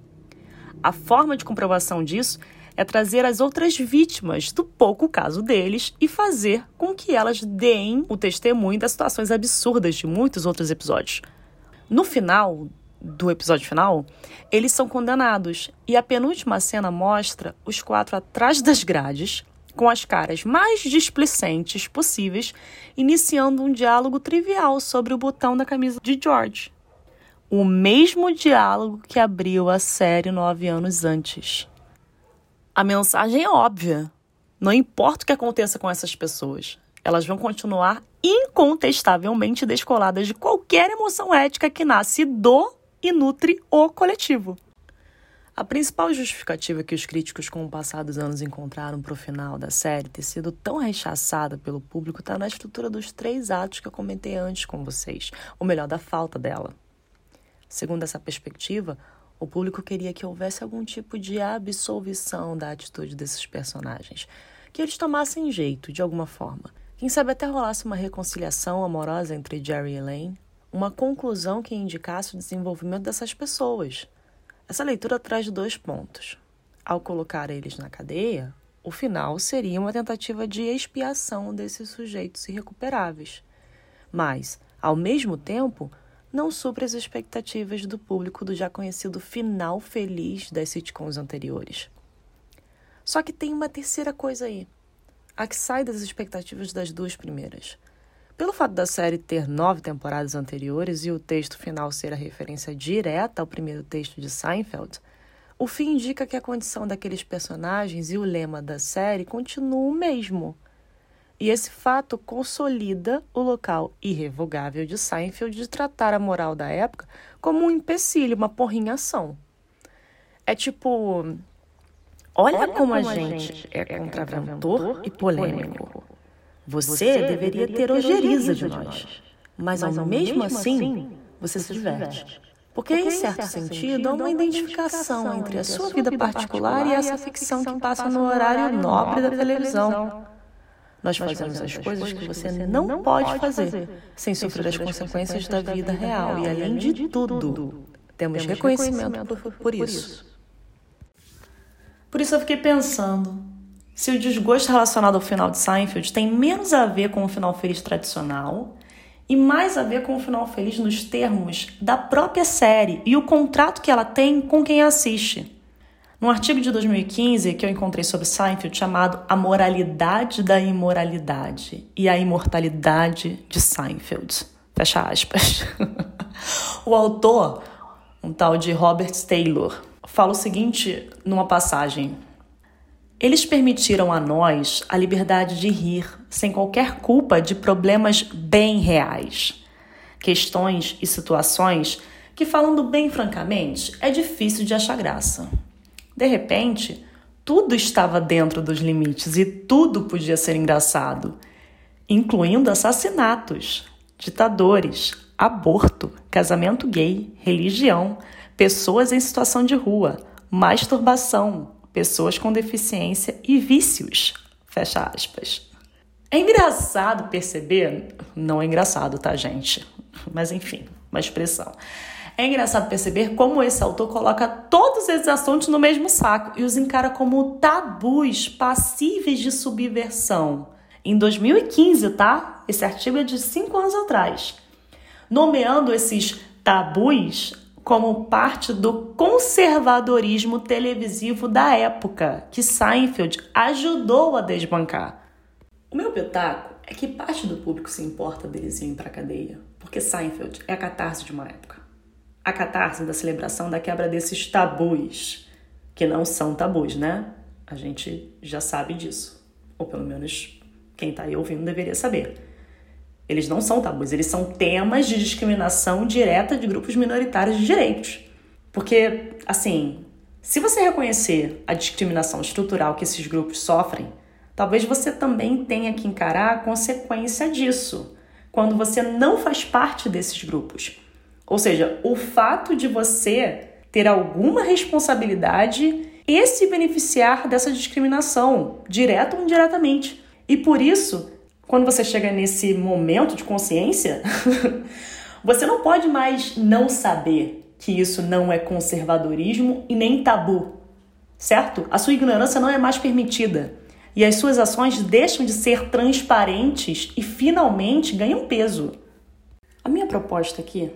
A forma de comprovação disso é trazer as outras vítimas do pouco caso deles e fazer com que elas deem o testemunho das situações absurdas de muitos outros episódios. No final do episódio final, eles são condenados e a penúltima cena mostra os quatro atrás das grades, com as caras mais displicentes possíveis, iniciando um diálogo trivial sobre o botão da camisa de George. O mesmo diálogo que abriu a série nove anos antes. A mensagem é óbvia. Não importa o que aconteça com essas pessoas, elas vão continuar incontestavelmente descoladas de qualquer emoção ética que nasce do e nutre o coletivo. A principal justificativa que os críticos com o passar dos anos encontraram para o final da série ter sido tão rechaçada pelo público está na estrutura dos três atos que eu comentei antes com vocês, ou melhor, da falta dela. Segundo essa perspectiva, o público queria que houvesse algum tipo de absolvição da atitude desses personagens, que eles tomassem jeito de alguma forma. Quem sabe até rolasse uma reconciliação amorosa entre Jerry e Elaine, uma conclusão que indicasse o desenvolvimento dessas pessoas essa leitura traz dois pontos. Ao colocar eles na cadeia, o final seria uma tentativa de expiação desses sujeitos irrecuperáveis. Mas, ao mesmo tempo, não supre as expectativas do público do já conhecido final feliz das sitcoms anteriores. Só que tem uma terceira coisa aí, a que sai das expectativas das duas primeiras. Pelo fato da série ter nove temporadas anteriores e o texto final ser a referência direta ao primeiro texto de Seinfeld, o fim indica que a condição daqueles personagens e o lema da série continuam o mesmo. E esse fato consolida o local irrevogável de Seinfeld de tratar a moral da época como um empecilho, uma porrinhação. É tipo. Olha, Olha como, como, a gente, gente é contraventor e polêmico. Você deveria ter ojeriza de nós, mas ao mesmo assim, assim você se diverte. Porque, em certo sentido, há uma identificação entre a sua vida particular e essa ficção que passa no horário nobre da televisão. Nós fazemos as coisas que você não pode fazer sem sofrer as consequências da vida real. E, além de tudo, temos reconhecimento por isso. Por isso eu fiquei pensando se o desgosto relacionado ao final de Seinfeld tem menos a ver com o final feliz tradicional e mais a ver com o final feliz nos termos da própria série e o contrato que ela tem com quem assiste. Num artigo de 2015 que eu encontrei sobre Seinfeld chamado A Moralidade da Imoralidade e a Imortalidade de Seinfeld. Fecha aspas. o autor, um tal de Robert Taylor, fala o seguinte numa passagem. Eles permitiram a nós a liberdade de rir, sem qualquer culpa de problemas bem reais. Questões e situações que, falando bem francamente, é difícil de achar graça. De repente, tudo estava dentro dos limites e tudo podia ser engraçado, incluindo assassinatos, ditadores, aborto, casamento gay, religião, pessoas em situação de rua, masturbação, pessoas com deficiência e vícios. Fecha aspas. É engraçado perceber, não é engraçado, tá, gente? Mas enfim, uma expressão. É engraçado perceber como esse autor coloca todos esses assuntos no mesmo saco e os encara como tabus passíveis de subversão. Em 2015, tá? Esse artigo é de cinco anos atrás. Nomeando esses tabus como parte do conservadorismo televisivo da época, que Seinfeld ajudou a desbancar. O meu pitaco é que parte do público se importa deles irem para cadeia, porque Seinfeld é a catarse de uma época. A catarse da celebração da quebra desses tabus, que não são tabus, né? A gente já sabe disso. Ou pelo menos quem está aí ouvindo deveria saber. Eles não são tabus, eles são temas de discriminação direta de grupos minoritários de direitos. Porque, assim, se você reconhecer a discriminação estrutural que esses grupos sofrem, talvez você também tenha que encarar a consequência disso, quando você não faz parte desses grupos. Ou seja, o fato de você ter alguma responsabilidade e se beneficiar dessa discriminação, direta ou indiretamente. E por isso, quando você chega nesse momento de consciência, você não pode mais não saber que isso não é conservadorismo e nem tabu, certo? A sua ignorância não é mais permitida e as suas ações deixam de ser transparentes e finalmente ganham peso. A minha proposta aqui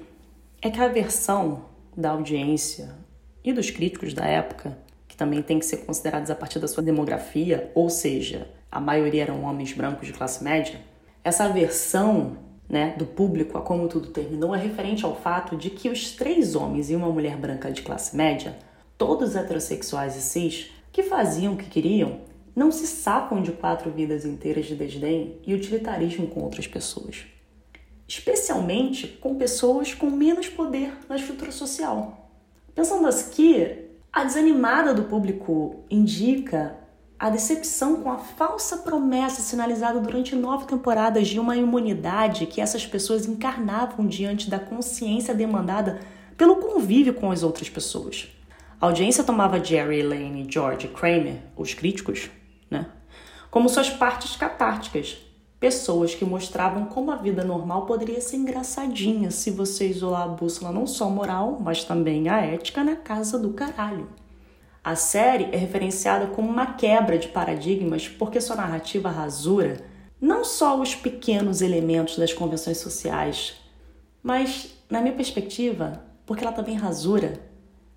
é que a versão da audiência e dos críticos da época, que também tem que ser considerados a partir da sua demografia, ou seja, a maioria eram homens brancos de classe média, essa versão né, do público a como tudo terminou é referente ao fato de que os três homens e uma mulher branca de classe média, todos heterossexuais e cis, que faziam o que queriam, não se safam de quatro vidas inteiras de desdém e utilitarismo com outras pessoas. Especialmente com pessoas com menos poder na estrutura social. Pensando aqui, a desanimada do público indica a decepção com a falsa promessa sinalizada durante nove temporadas de uma imunidade que essas pessoas encarnavam diante da consciência demandada pelo convívio com as outras pessoas. A audiência tomava Jerry, George e Kramer, os críticos, né, como suas partes catárticas, pessoas que mostravam como a vida normal poderia ser engraçadinha se você isolar a bússola não só moral, mas também a ética na casa do caralho. A série é referenciada como uma quebra de paradigmas porque sua narrativa rasura não só os pequenos elementos das convenções sociais, mas, na minha perspectiva, porque ela também rasura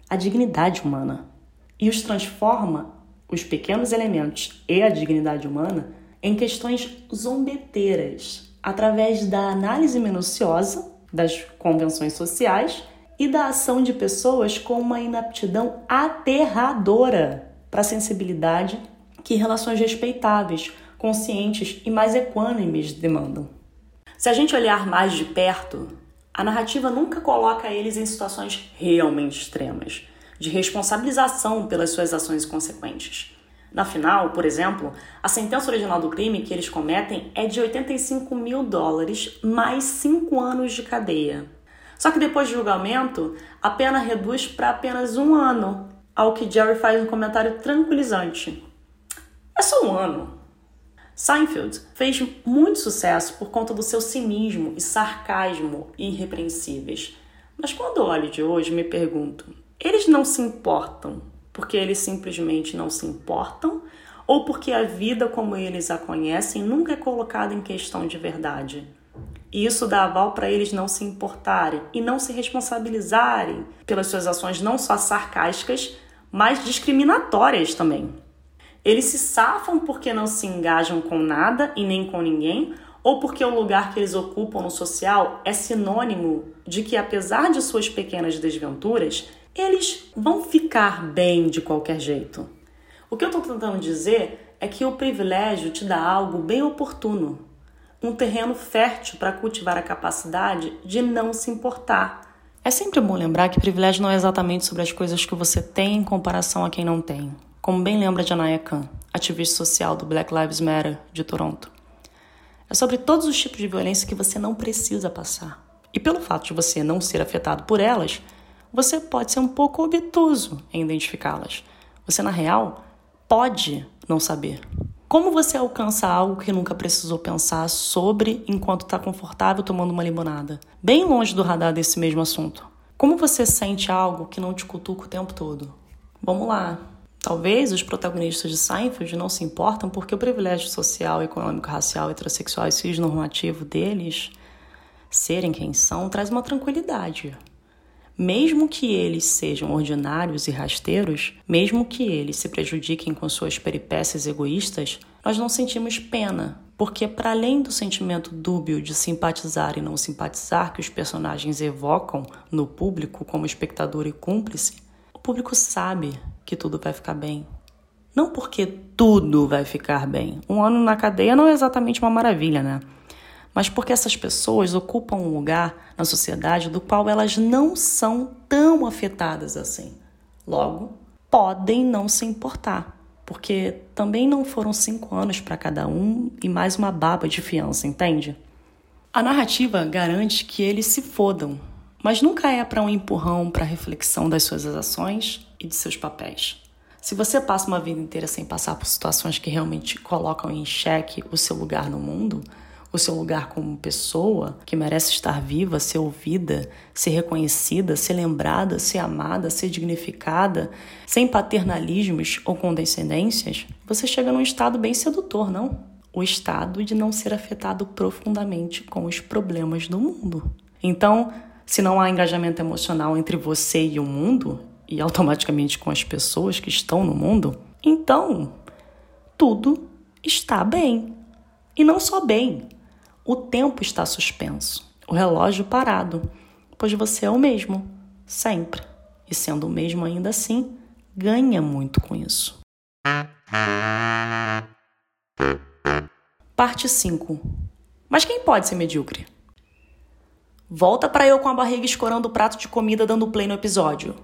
a dignidade humana e os transforma, os pequenos elementos e a dignidade humana, em questões zombeteiras, através da análise minuciosa das convenções sociais e da ação de pessoas com uma inaptidão aterradora para a sensibilidade que relações respeitáveis, conscientes e mais equânimes demandam. Se a gente olhar mais de perto, a narrativa nunca coloca eles em situações realmente extremas, de responsabilização pelas suas ações consequentes. Na final, por exemplo, a sentença original do crime que eles cometem é de 85 mil dólares mais 5 anos de cadeia. Só que depois do julgamento, a pena reduz para apenas um ano, ao que Jerry faz um comentário tranquilizante. É só um ano. Seinfeld fez muito sucesso por conta do seu cinismo e sarcasmo irrepreensíveis. Mas quando olho de hoje, me pergunto: eles não se importam porque eles simplesmente não se importam? Ou porque a vida como eles a conhecem nunca é colocada em questão de verdade? E isso dá aval para eles não se importarem e não se responsabilizarem pelas suas ações não só sarcásticas, mas discriminatórias também. Eles se safam porque não se engajam com nada e nem com ninguém, ou porque o lugar que eles ocupam no social é sinônimo de que, apesar de suas pequenas desventuras, eles vão ficar bem de qualquer jeito. O que eu estou tentando dizer é que o privilégio te dá algo bem oportuno, um terreno fértil para cultivar a capacidade de não se importar. É sempre bom lembrar que privilégio não é exatamente sobre as coisas que você tem em comparação a quem não tem, como bem lembra Janaya Khan, ativista social do Black Lives Matter de Toronto. É sobre todos os tipos de violência que você não precisa passar. E pelo fato de você não ser afetado por elas, você pode ser um pouco obtuso em identificá-las. Você, na real, pode não saber. Como você alcança algo que nunca precisou pensar sobre enquanto está confortável tomando uma limonada? Bem longe do radar desse mesmo assunto. Como você sente algo que não te cutuca o tempo todo? Vamos lá. Talvez os protagonistas de Seinfeld não se importam porque o privilégio social, econômico, racial, heterossexual e cisnormativo deles serem quem são traz uma tranquilidade. Mesmo que eles sejam ordinários e rasteiros, mesmo que eles se prejudiquem com suas peripécias egoístas, nós não sentimos pena, porque para além do sentimento dúbio de simpatizar e não simpatizar que os personagens evocam no público como espectador e cúmplice, o público sabe que tudo vai ficar bem. Não porque tudo vai ficar bem. Um ano na cadeia não é exatamente uma maravilha, né? Mas porque essas pessoas ocupam um lugar na sociedade do qual elas não são tão afetadas assim. Logo, podem não se importar, porque também não foram cinco anos para cada um e mais uma baba de fiança, entende? A narrativa garante que eles se fodam, mas nunca é para um empurrão para reflexão das suas ações e de seus papéis. Se você passa uma vida inteira sem passar por situações que realmente colocam em xeque o seu lugar no mundo, o seu lugar como pessoa que merece estar viva, ser ouvida, ser reconhecida, ser lembrada, ser amada, ser dignificada, sem paternalismos ou condescendências, você chega num estado bem sedutor, não? O estado de não ser afetado profundamente com os problemas do mundo. Então, se não há engajamento emocional entre você e o mundo, e automaticamente com as pessoas que estão no mundo, então tudo está bem. E não só bem, o tempo está suspenso, o relógio parado, pois você é o mesmo, sempre. E sendo o mesmo ainda assim, ganha muito com isso. Parte 5. Mas quem pode ser medíocre? Volta para eu com a barriga escorando o prato de comida dando play no episódio.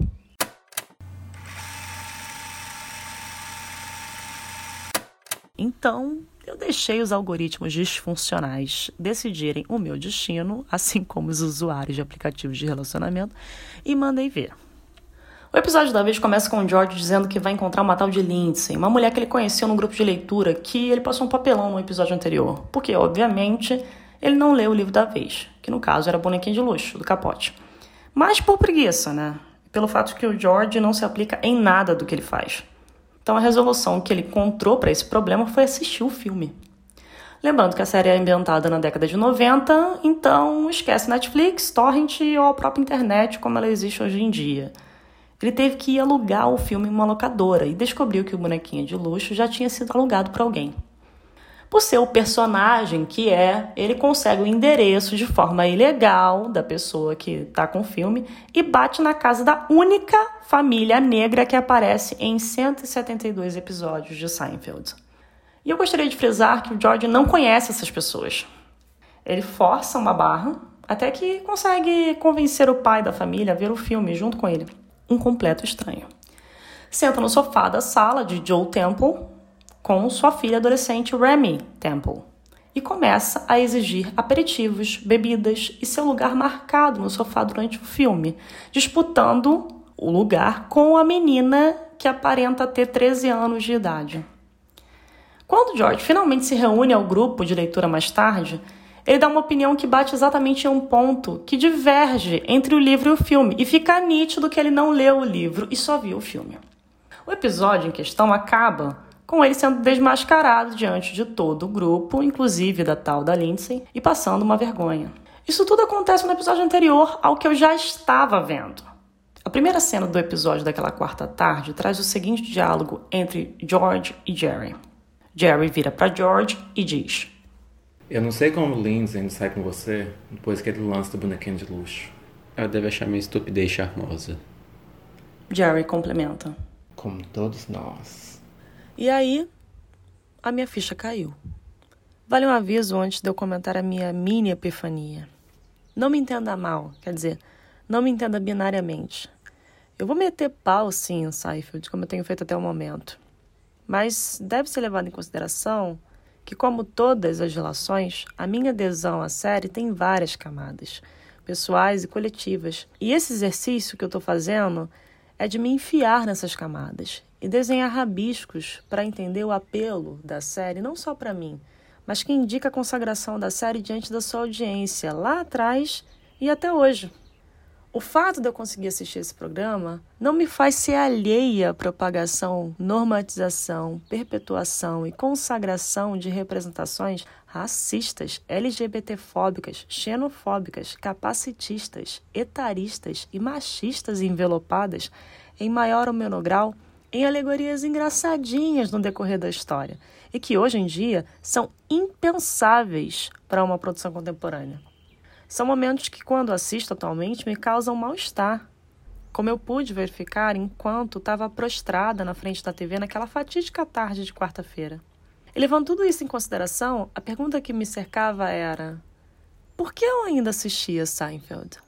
Então, eu deixei os algoritmos disfuncionais decidirem o meu destino, assim como os usuários de aplicativos de relacionamento, e mandei ver. O episódio da vez começa com o George dizendo que vai encontrar uma tal de Lindsay, uma mulher que ele conheceu num grupo de leitura que ele passou um papelão no episódio anterior, porque, obviamente, ele não leu o livro da vez, que no caso era Bonequinho de Luxo, do Capote. Mas por preguiça, né? Pelo fato que o George não se aplica em nada do que ele faz. Então a resolução que ele encontrou para esse problema foi assistir o filme. Lembrando que a série é ambientada na década de 90, então esquece Netflix, torrent ou a própria internet como ela existe hoje em dia. Ele teve que alugar o filme em uma locadora e descobriu que o bonequinho de luxo já tinha sido alugado para alguém. Por ser o personagem que é, ele consegue o endereço de forma ilegal da pessoa que está com o filme e bate na casa da única família negra que aparece em 172 episódios de Seinfeld. E eu gostaria de frisar que o George não conhece essas pessoas. Ele força uma barra até que consegue convencer o pai da família a ver o filme junto com ele. Um completo estranho. Senta no sofá da sala de Joe Temple com sua filha adolescente Remy Temple e começa a exigir aperitivos, bebidas e seu lugar marcado no sofá durante o filme, disputando o lugar com a menina que aparenta ter 13 anos de idade. Quando George finalmente se reúne ao grupo de leitura mais tarde, ele dá uma opinião que bate exatamente em um ponto que diverge entre o livro e o filme, e fica nítido que ele não leu o livro e só viu o filme. O episódio em questão acaba com ele sendo desmascarado diante de todo o grupo, inclusive da tal da Lindsay, e passando uma vergonha. Isso tudo acontece no episódio anterior ao que eu já estava vendo. A primeira cena do episódio daquela quarta tarde traz o seguinte diálogo entre George e Jerry. Jerry vira para George e diz: Eu não sei como Lindsay ainda sai com você depois que ele lança do bonequinho de luxo. Ela deve achar minha estupidez charmosa. Jerry complementa: Como todos nós. E aí, a minha ficha caiu. Vale um aviso antes de eu comentar a minha mini epifania. Não me entenda mal, quer dizer, não me entenda binariamente. Eu vou meter pau sim em Seinfeld, como eu tenho feito até o momento. Mas deve ser levado em consideração que, como todas as relações, a minha adesão à série tem várias camadas, pessoais e coletivas. E esse exercício que eu estou fazendo é de me enfiar nessas camadas e desenhar rabiscos para entender o apelo da série, não só para mim, mas que indica a consagração da série diante da sua audiência lá atrás e até hoje. O fato de eu conseguir assistir esse programa não me faz ser alheia à propagação, normatização, perpetuação e consagração de representações racistas, LGBTfóbicas, xenofóbicas, capacitistas, etaristas e machistas envelopadas em maior ou menor grau em alegorias engraçadinhas no decorrer da história e que hoje em dia são impensáveis para uma produção contemporânea. São momentos que, quando assisto atualmente, me causam mal-estar, como eu pude verificar enquanto estava prostrada na frente da TV naquela fatídica tarde de quarta-feira. E levando tudo isso em consideração, a pergunta que me cercava era: por que eu ainda assistia Seinfeld?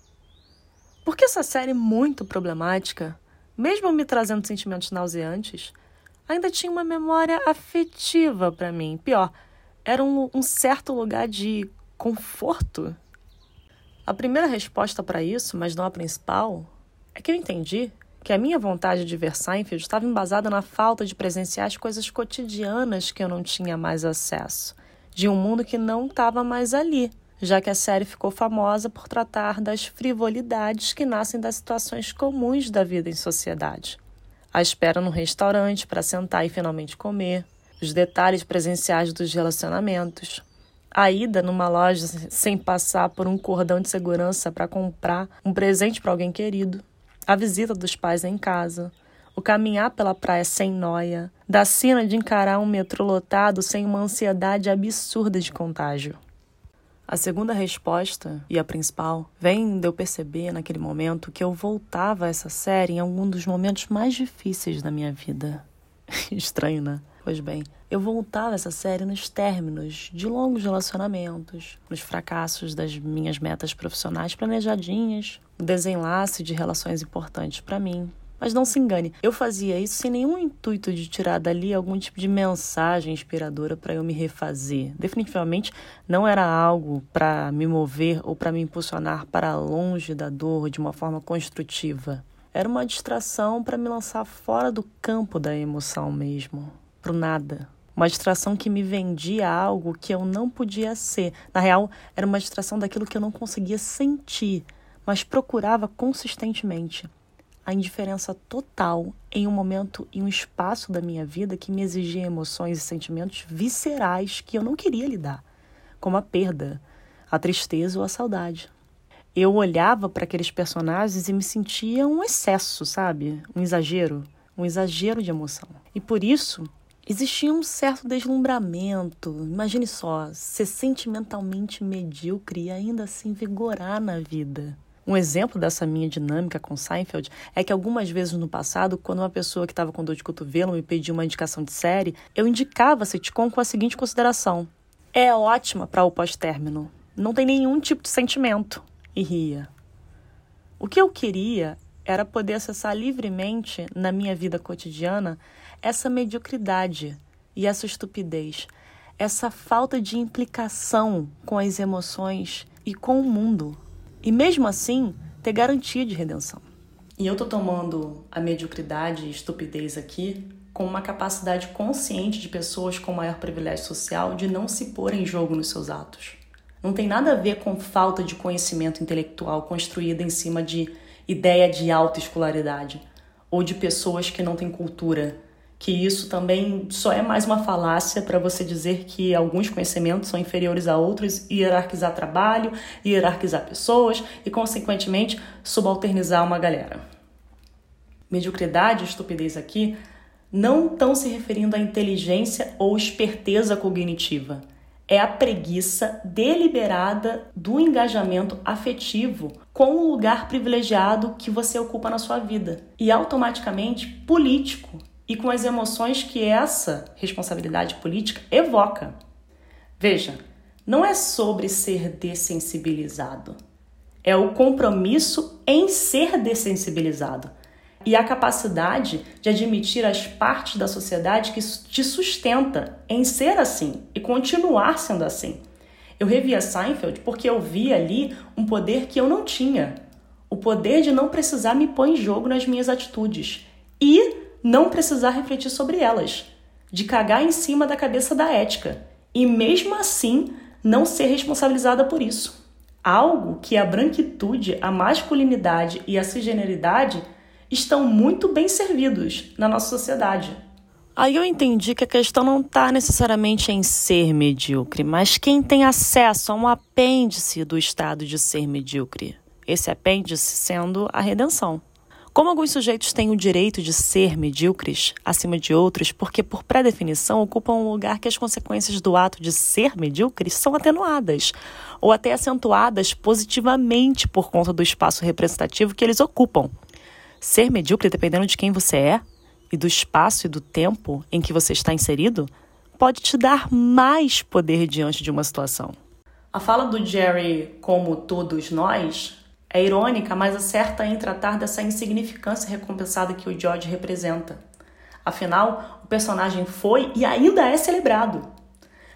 Porque essa série muito problemática, mesmo me trazendo sentimentos nauseantes, ainda tinha uma memória afetiva para mim. Pior, era um, um certo lugar de conforto. A primeira resposta para isso, mas não a principal, é que eu entendi que a minha vontade de ver Seinfeld estava embasada na falta de presenciar as coisas cotidianas que eu não tinha mais acesso, de um mundo que não estava mais ali, já que a série ficou famosa por tratar das frivolidades que nascem das situações comuns da vida em sociedade. A espera num restaurante para sentar e finalmente comer, os detalhes presenciais dos relacionamentos, a ida numa loja sem passar por um cordão de segurança para comprar um presente para alguém querido, a visita dos pais em casa, o caminhar pela praia sem noia, da cena de encarar um metrô lotado sem uma ansiedade absurda de contágio. A segunda resposta, e a principal, vem de eu perceber naquele momento que eu voltava a essa série em algum dos momentos mais difíceis da minha vida. Estranho, né? Pois bem, eu voltava essa série nos términos de longos relacionamentos, nos fracassos das minhas metas profissionais planejadinhas, o desenlace de relações importantes para mim, mas não se engane, eu fazia isso sem nenhum intuito de tirar dali algum tipo de mensagem inspiradora para eu me refazer. Definitivamente não era algo para me mover ou para me impulsionar para longe da dor de uma forma construtiva. Era uma distração para me lançar fora do campo da emoção mesmo, pro nada. Uma distração que me vendia algo que eu não podia ser. Na real, era uma distração daquilo que eu não conseguia sentir, mas procurava consistentemente a indiferença total em um momento e um espaço da minha vida que me exigia emoções e sentimentos viscerais que eu não queria lidar, como a perda, a tristeza ou a saudade. Eu olhava para aqueles personagens e me sentia um excesso, sabe? Um exagero, um exagero de emoção. E por isso, existia um certo deslumbramento. Imagine só, ser sentimentalmente medíocre e ainda assim vigorar na vida. Um exemplo dessa minha dinâmica com Seinfeld é que algumas vezes no passado, quando uma pessoa que estava com dor de cotovelo me pedia uma indicação de série, eu indicava a sitcom com a seguinte consideração: é ótima para o pós-término, não tem nenhum tipo de sentimento. E ria. O que eu queria era poder acessar livremente na minha vida cotidiana essa mediocridade e essa estupidez, essa falta de implicação com as emoções e com o mundo e mesmo assim ter garantia de redenção. E eu tô tomando a mediocridade e estupidez aqui com uma capacidade consciente de pessoas com maior privilégio social de não se pôr em jogo nos seus atos. Não tem nada a ver com falta de conhecimento intelectual construída em cima de ideia de alta escolaridade ou de pessoas que não têm cultura que isso também só é mais uma falácia para você dizer que alguns conhecimentos são inferiores a outros, hierarquizar trabalho, hierarquizar pessoas e, consequentemente, subalternizar uma galera. Mediocridade e estupidez aqui não estão se referindo à inteligência ou esperteza cognitiva. É a preguiça deliberada do engajamento afetivo com o lugar privilegiado que você ocupa na sua vida e automaticamente político e com as emoções que essa responsabilidade política evoca. Veja, não é sobre ser dessensibilizado, é o compromisso em ser dessensibilizado e a capacidade de admitir as partes da sociedade que te sustenta em ser assim e continuar sendo assim. Eu revia Seinfeld porque eu vi ali um poder que eu não tinha, o poder de não precisar me pôr em jogo nas minhas atitudes e não precisar refletir sobre elas, de cagar em cima da cabeça da ética e mesmo assim não ser responsabilizada por isso. Algo que a branquitude, a masculinidade e a cisgeneridade estão muito bem servidos na nossa sociedade. Aí eu entendi que a questão não está necessariamente em ser medíocre, mas quem tem acesso a um apêndice do estado de ser medíocre. Esse apêndice sendo a redenção. Como alguns sujeitos têm o direito de ser medíocres acima de outros, porque por pré-definição ocupam um lugar que as consequências do ato de ser medíocres são atenuadas, ou até acentuadas positivamente por conta do espaço representativo que eles ocupam. Ser medíocre, dependendo de quem você é e do espaço e do tempo em que você está inserido, pode te dar mais poder diante de uma situação. A fala do Jerry, como todos nós, é irônica, mas acerta em tratar dessa insignificância recompensada que o George representa. Afinal, o personagem foi e ainda é celebrado.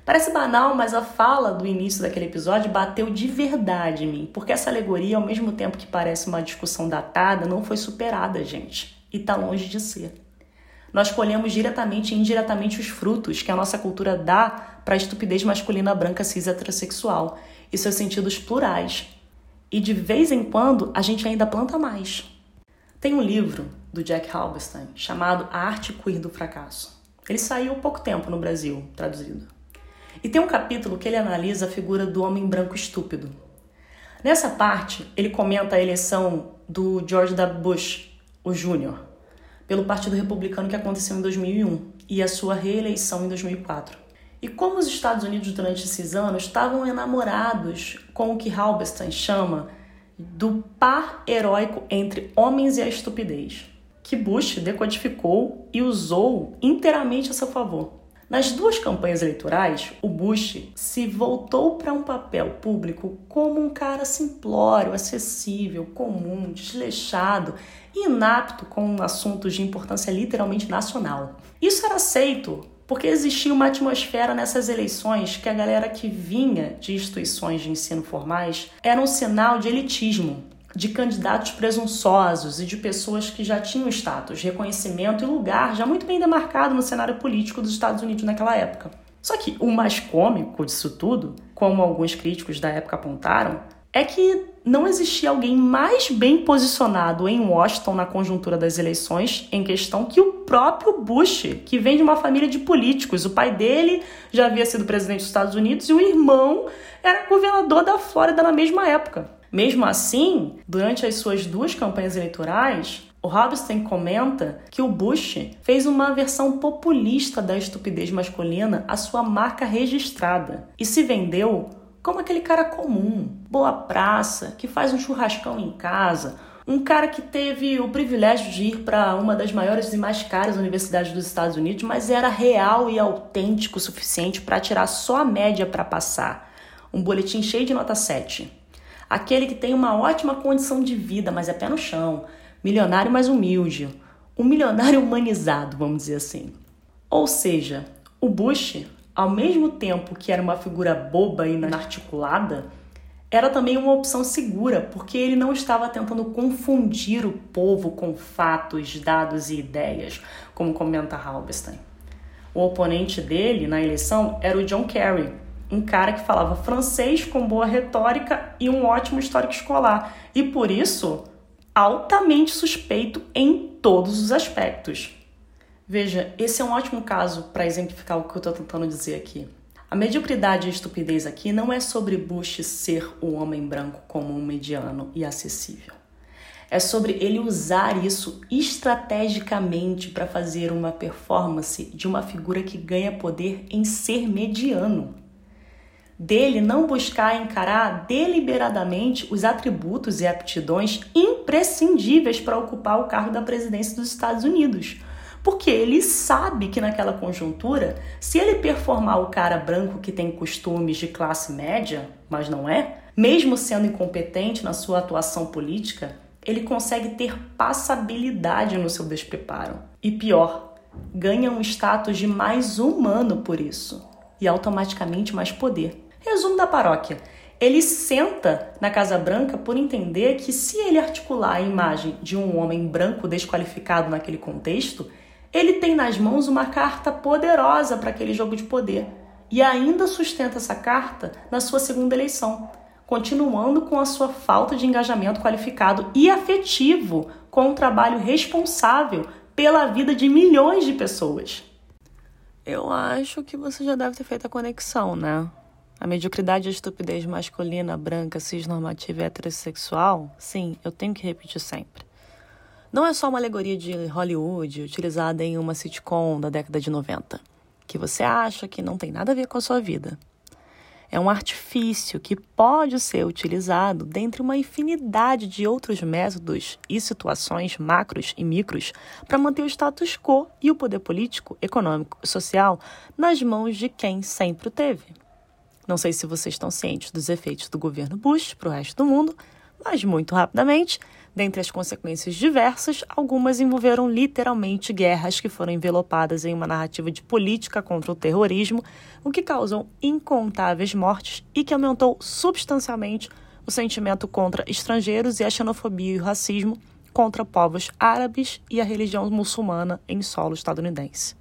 Parece banal, mas a fala do início daquele episódio bateu de verdade em mim, porque essa alegoria, ao mesmo tempo que parece uma discussão datada, não foi superada, gente, e tá longe de ser. Nós colhemos diretamente e indiretamente os frutos que a nossa cultura dá para a estupidez masculina branca cis heterossexual e seus sentidos plurais. E de vez em quando a gente ainda planta mais. Tem um livro do Jack Halberstam chamado A Arte Queer do Fracasso. Ele saiu há pouco tempo no Brasil, traduzido. E tem um capítulo que ele analisa a figura do homem branco estúpido. Nessa parte, ele comenta a eleição do George W. Bush, o Júnior, pelo Partido Republicano que aconteceu em 2001 e a sua reeleição em 2004. E como os Estados Unidos durante esses anos estavam enamorados com o que Halberstam chama do par heróico entre homens e a estupidez, que Bush decodificou e usou inteiramente a seu favor. Nas duas campanhas eleitorais, o Bush se voltou para um papel público como um cara simplório, acessível, comum, desleixado inapto com assuntos de importância literalmente nacional. Isso era aceito porque existia uma atmosfera nessas eleições que a galera que vinha de instituições de ensino formais era um sinal de elitismo, de candidatos presunçosos e de pessoas que já tinham status, reconhecimento e lugar já muito bem demarcado no cenário político dos Estados Unidos naquela época. Só que o mais cômico disso tudo, como alguns críticos da época apontaram, é que não existia alguém mais bem posicionado em Washington na conjuntura das eleições em questão que o próprio Bush, que vem de uma família de políticos. O pai dele já havia sido presidente dos Estados Unidos e o irmão era governador da Flórida na mesma época. Mesmo assim, durante as suas duas campanhas eleitorais, o Robinson comenta que o Bush fez uma versão populista da estupidez masculina a sua marca registrada e se vendeu como aquele cara comum, boa praça, que faz um churrascão em casa, um cara que teve o privilégio de ir para uma das maiores e mais caras universidades dos Estados Unidos, mas era real e autêntico o suficiente para tirar só a média para passar. Um boletim cheio de nota 7 aquele que tem uma ótima condição de vida, mas é pé no chão, milionário mais humilde, um milionário humanizado, vamos dizer assim. Ou seja, o Bush, ao mesmo tempo que era uma figura boba e inarticulada, era também uma opção segura, porque ele não estava tentando confundir o povo com fatos, dados e ideias, como comenta Halberstam. O oponente dele na eleição era o John Kerry, um cara que falava francês com boa retórica e um ótimo histórico escolar, e por isso altamente suspeito em todos os aspectos. Veja, esse é um ótimo caso para exemplificar o que eu estou tentando dizer aqui. A mediocridade e a estupidez aqui não é sobre Bush ser o homem branco comum, mediano e acessível. É sobre ele usar isso estrategicamente para fazer uma performance de uma figura que ganha poder em ser mediano dele não buscar encarar deliberadamente os atributos e aptidões imprescindíveis para ocupar o cargo da presidência dos Estados Unidos. Porque ele sabe que naquela conjuntura, se ele performar o cara branco que tem costumes de classe média, mas não é, mesmo sendo incompetente na sua atuação política, ele consegue ter passabilidade no seu despreparo. E pior, ganha um status de mais humano por isso e automaticamente mais poder. Resumo da paróquia. Ele senta na Casa Branca por entender que se ele articular a imagem de um homem branco desqualificado naquele contexto, ele tem nas mãos uma carta poderosa para aquele jogo de poder. E ainda sustenta essa carta na sua segunda eleição, continuando com a sua falta de engajamento qualificado e afetivo com um trabalho responsável pela vida de milhões de pessoas. Eu acho que você já deve ter feito a conexão, né? A mediocridade e a estupidez masculina, branca, cisnormativa e heterossexual, sim, eu tenho que repetir sempre. Não é só uma alegoria de Hollywood utilizada em uma sitcom da década de 90, que você acha que não tem nada a ver com a sua vida. É um artifício que pode ser utilizado dentre uma infinidade de outros métodos e situações macros e micros para manter o status quo e o poder político, econômico e social nas mãos de quem sempre o teve. Não sei se vocês estão cientes dos efeitos do governo Bush para o resto do mundo, mas muito rapidamente, dentre as consequências diversas, algumas envolveram literalmente guerras que foram envelopadas em uma narrativa de política contra o terrorismo, o que causou incontáveis mortes e que aumentou substancialmente o sentimento contra estrangeiros e a xenofobia e o racismo contra povos árabes e a religião muçulmana em solo estadunidense.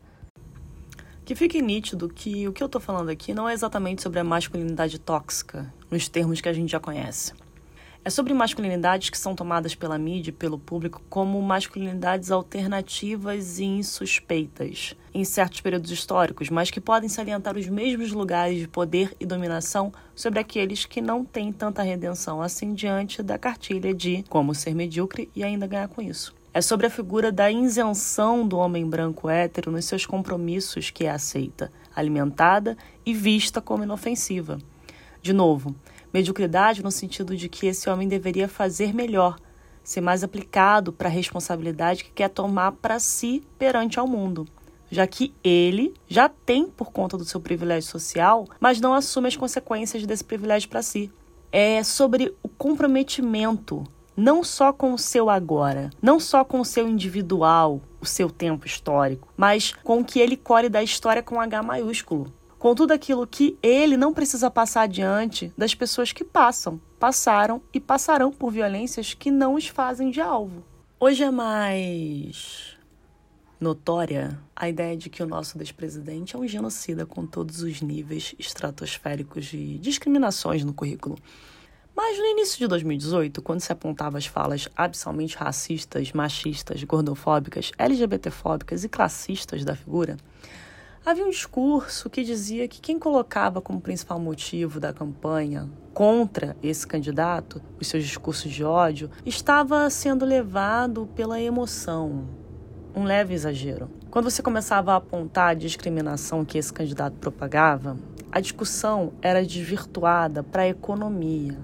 Que fique nítido que o que eu estou falando aqui não é exatamente sobre a masculinidade tóxica, nos termos que a gente já conhece. É sobre masculinidades que são tomadas pela mídia e pelo público como masculinidades alternativas e insuspeitas em certos períodos históricos, mas que podem salientar os mesmos lugares de poder e dominação sobre aqueles que não têm tanta redenção assim diante da cartilha de como ser medíocre e ainda ganhar com isso. É sobre a figura da isenção do homem branco hétero nos seus compromissos que é aceita, alimentada e vista como inofensiva. De novo, mediocridade no sentido de que esse homem deveria fazer melhor, ser mais aplicado para a responsabilidade que quer tomar para si perante ao mundo, já que ele já tem por conta do seu privilégio social, mas não assume as consequências desse privilégio para si. É sobre o comprometimento não só com o seu agora, não só com o seu individual, o seu tempo histórico, mas com o que ele colhe da história com H maiúsculo. Com tudo aquilo que ele não precisa passar adiante das pessoas que passam, passaram e passarão por violências que não os fazem de alvo. Hoje é mais notória a ideia de que o nosso despresidente é um genocida com todos os níveis estratosféricos de discriminações no currículo. Mas no início de 2018, quando se apontava as falas absurdamente racistas, machistas, gordofóbicas, LGBTfóbicas e classistas da figura, havia um discurso que dizia que quem colocava como principal motivo da campanha contra esse candidato, os seus discursos de ódio, estava sendo levado pela emoção, um leve exagero. Quando você começava a apontar a discriminação que esse candidato propagava, a discussão era desvirtuada para a economia,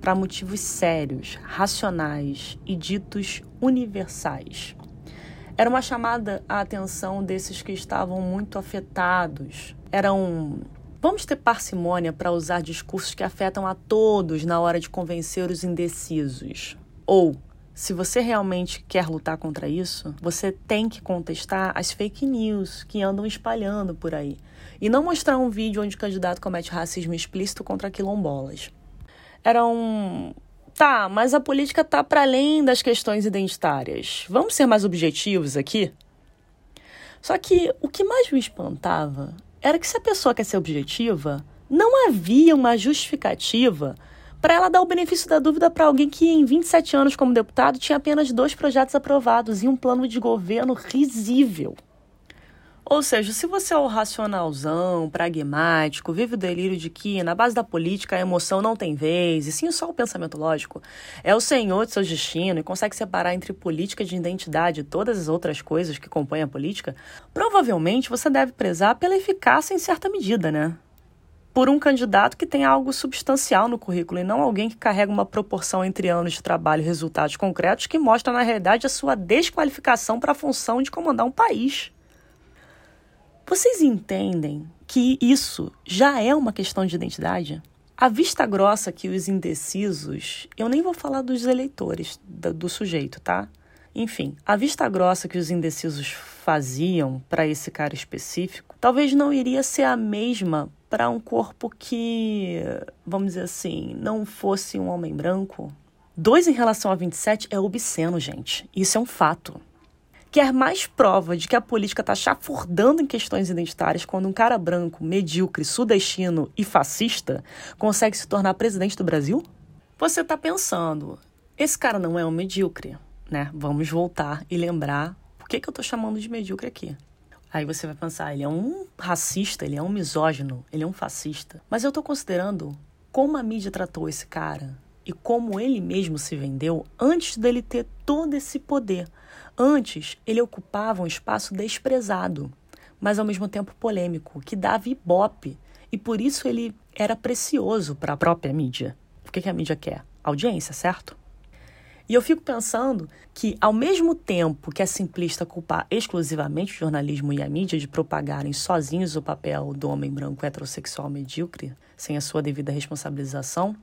para motivos sérios, racionais e ditos universais. Era uma chamada à atenção desses que estavam muito afetados. Era um. Vamos ter parcimônia para usar discursos que afetam a todos na hora de convencer os indecisos. Ou, se você realmente quer lutar contra isso, você tem que contestar as fake news que andam espalhando por aí. E não mostrar um vídeo onde o candidato comete racismo explícito contra quilombolas era um. Tá, mas a política tá para além das questões identitárias. Vamos ser mais objetivos aqui? Só que o que mais me espantava era que se a pessoa quer ser objetiva, não havia uma justificativa para ela dar o benefício da dúvida para alguém que, em 27 anos como deputado, tinha apenas dois projetos aprovados e um plano de governo risível. Ou seja, se você é o racionalzão, pragmático, vive o delírio de que na base da política a emoção não tem vez, e sim só o pensamento lógico, é o senhor de seu destino e consegue separar entre política de identidade e todas as outras coisas que compõem a política, provavelmente você deve prezar pela eficácia em certa medida, né? Por um candidato que tem algo substancial no currículo e não alguém que carrega uma proporção entre anos de trabalho e resultados concretos que mostra na realidade a sua desqualificação para a função de comandar um país. Vocês entendem que isso já é uma questão de identidade? A vista grossa que os indecisos, eu nem vou falar dos eleitores do sujeito, tá? Enfim, a vista grossa que os indecisos faziam para esse cara específico, talvez não iria ser a mesma para um corpo que, vamos dizer assim, não fosse um homem branco. Dois em relação a 27 é obsceno, gente. Isso é um fato quer mais prova de que a política está chafurdando em questões identitárias quando um cara branco, medíocre, sudestino e fascista consegue se tornar presidente do Brasil? Você está pensando, esse cara não é um medíocre, né? Vamos voltar e lembrar por que, que eu estou chamando de medíocre aqui. Aí você vai pensar, ele é um racista, ele é um misógino, ele é um fascista. Mas eu estou considerando como a mídia tratou esse cara e como ele mesmo se vendeu antes dele ter todo esse poder. Antes, ele ocupava um espaço desprezado, mas ao mesmo tempo polêmico, que dava ibope, e por isso ele era precioso para a própria mídia. O que, que a mídia quer? Audiência, certo? E eu fico pensando que, ao mesmo tempo que é simplista culpar exclusivamente o jornalismo e a mídia de propagarem sozinhos o papel do homem branco heterossexual medíocre, sem a sua devida responsabilização,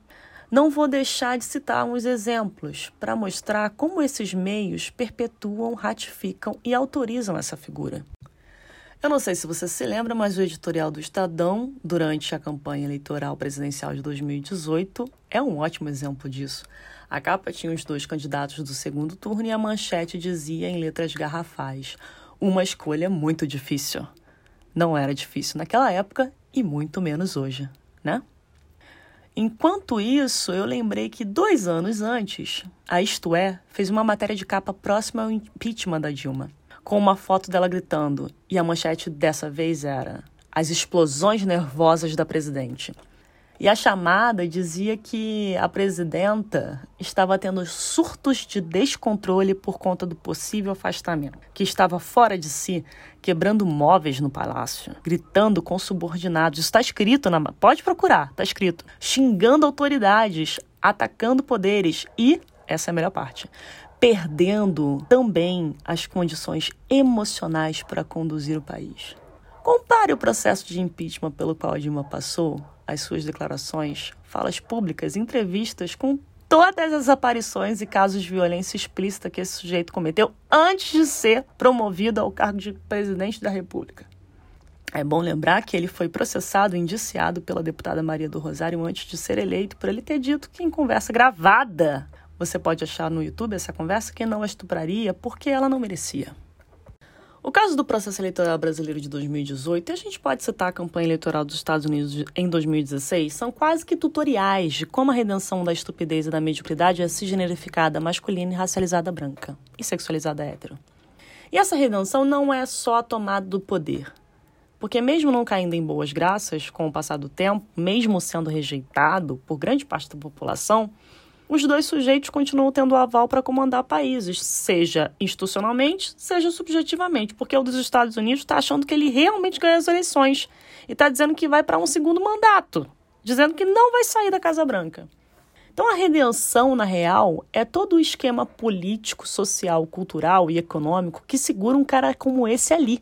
não vou deixar de citar uns exemplos para mostrar como esses meios perpetuam, ratificam e autorizam essa figura. Eu não sei se você se lembra, mas o editorial do Estadão, durante a campanha eleitoral presidencial de 2018, é um ótimo exemplo disso. A capa tinha os dois candidatos do segundo turno e a manchete dizia em letras garrafais: Uma escolha muito difícil. Não era difícil naquela época e muito menos hoje, né? Enquanto isso, eu lembrei que dois anos antes, a Isto É fez uma matéria de capa próxima ao impeachment da Dilma com uma foto dela gritando, e a manchete dessa vez era: As explosões nervosas da presidente. E a chamada dizia que a presidenta estava tendo surtos de descontrole por conta do possível afastamento, que estava fora de si, quebrando móveis no palácio, gritando com subordinados. Isso está escrito na. Pode procurar, está escrito. Xingando autoridades, atacando poderes e. Essa é a melhor parte perdendo também as condições emocionais para conduzir o país. Compare o processo de impeachment pelo qual a Dilma passou, as suas declarações, falas públicas, entrevistas com todas as aparições e casos de violência explícita que esse sujeito cometeu antes de ser promovido ao cargo de presidente da República. É bom lembrar que ele foi processado e indiciado pela deputada Maria do Rosário antes de ser eleito por ele ter dito que em conversa gravada você pode achar no YouTube essa conversa que não a estupraria porque ela não merecia. O caso do processo eleitoral brasileiro de 2018, e a gente pode citar a campanha eleitoral dos Estados Unidos em 2016, são quase que tutoriais de como a redenção da estupidez e da mediocridade é cisgenerificada masculina e racializada branca e sexualizada hétero. E essa redenção não é só a tomada do poder. Porque, mesmo não caindo em boas graças com o passar do tempo, mesmo sendo rejeitado por grande parte da população, os dois sujeitos continuam tendo aval para comandar países, seja institucionalmente, seja subjetivamente, porque o dos Estados Unidos está achando que ele realmente ganha as eleições e está dizendo que vai para um segundo mandato, dizendo que não vai sair da Casa Branca. Então, a redenção, na real, é todo o esquema político, social, cultural e econômico que segura um cara como esse ali.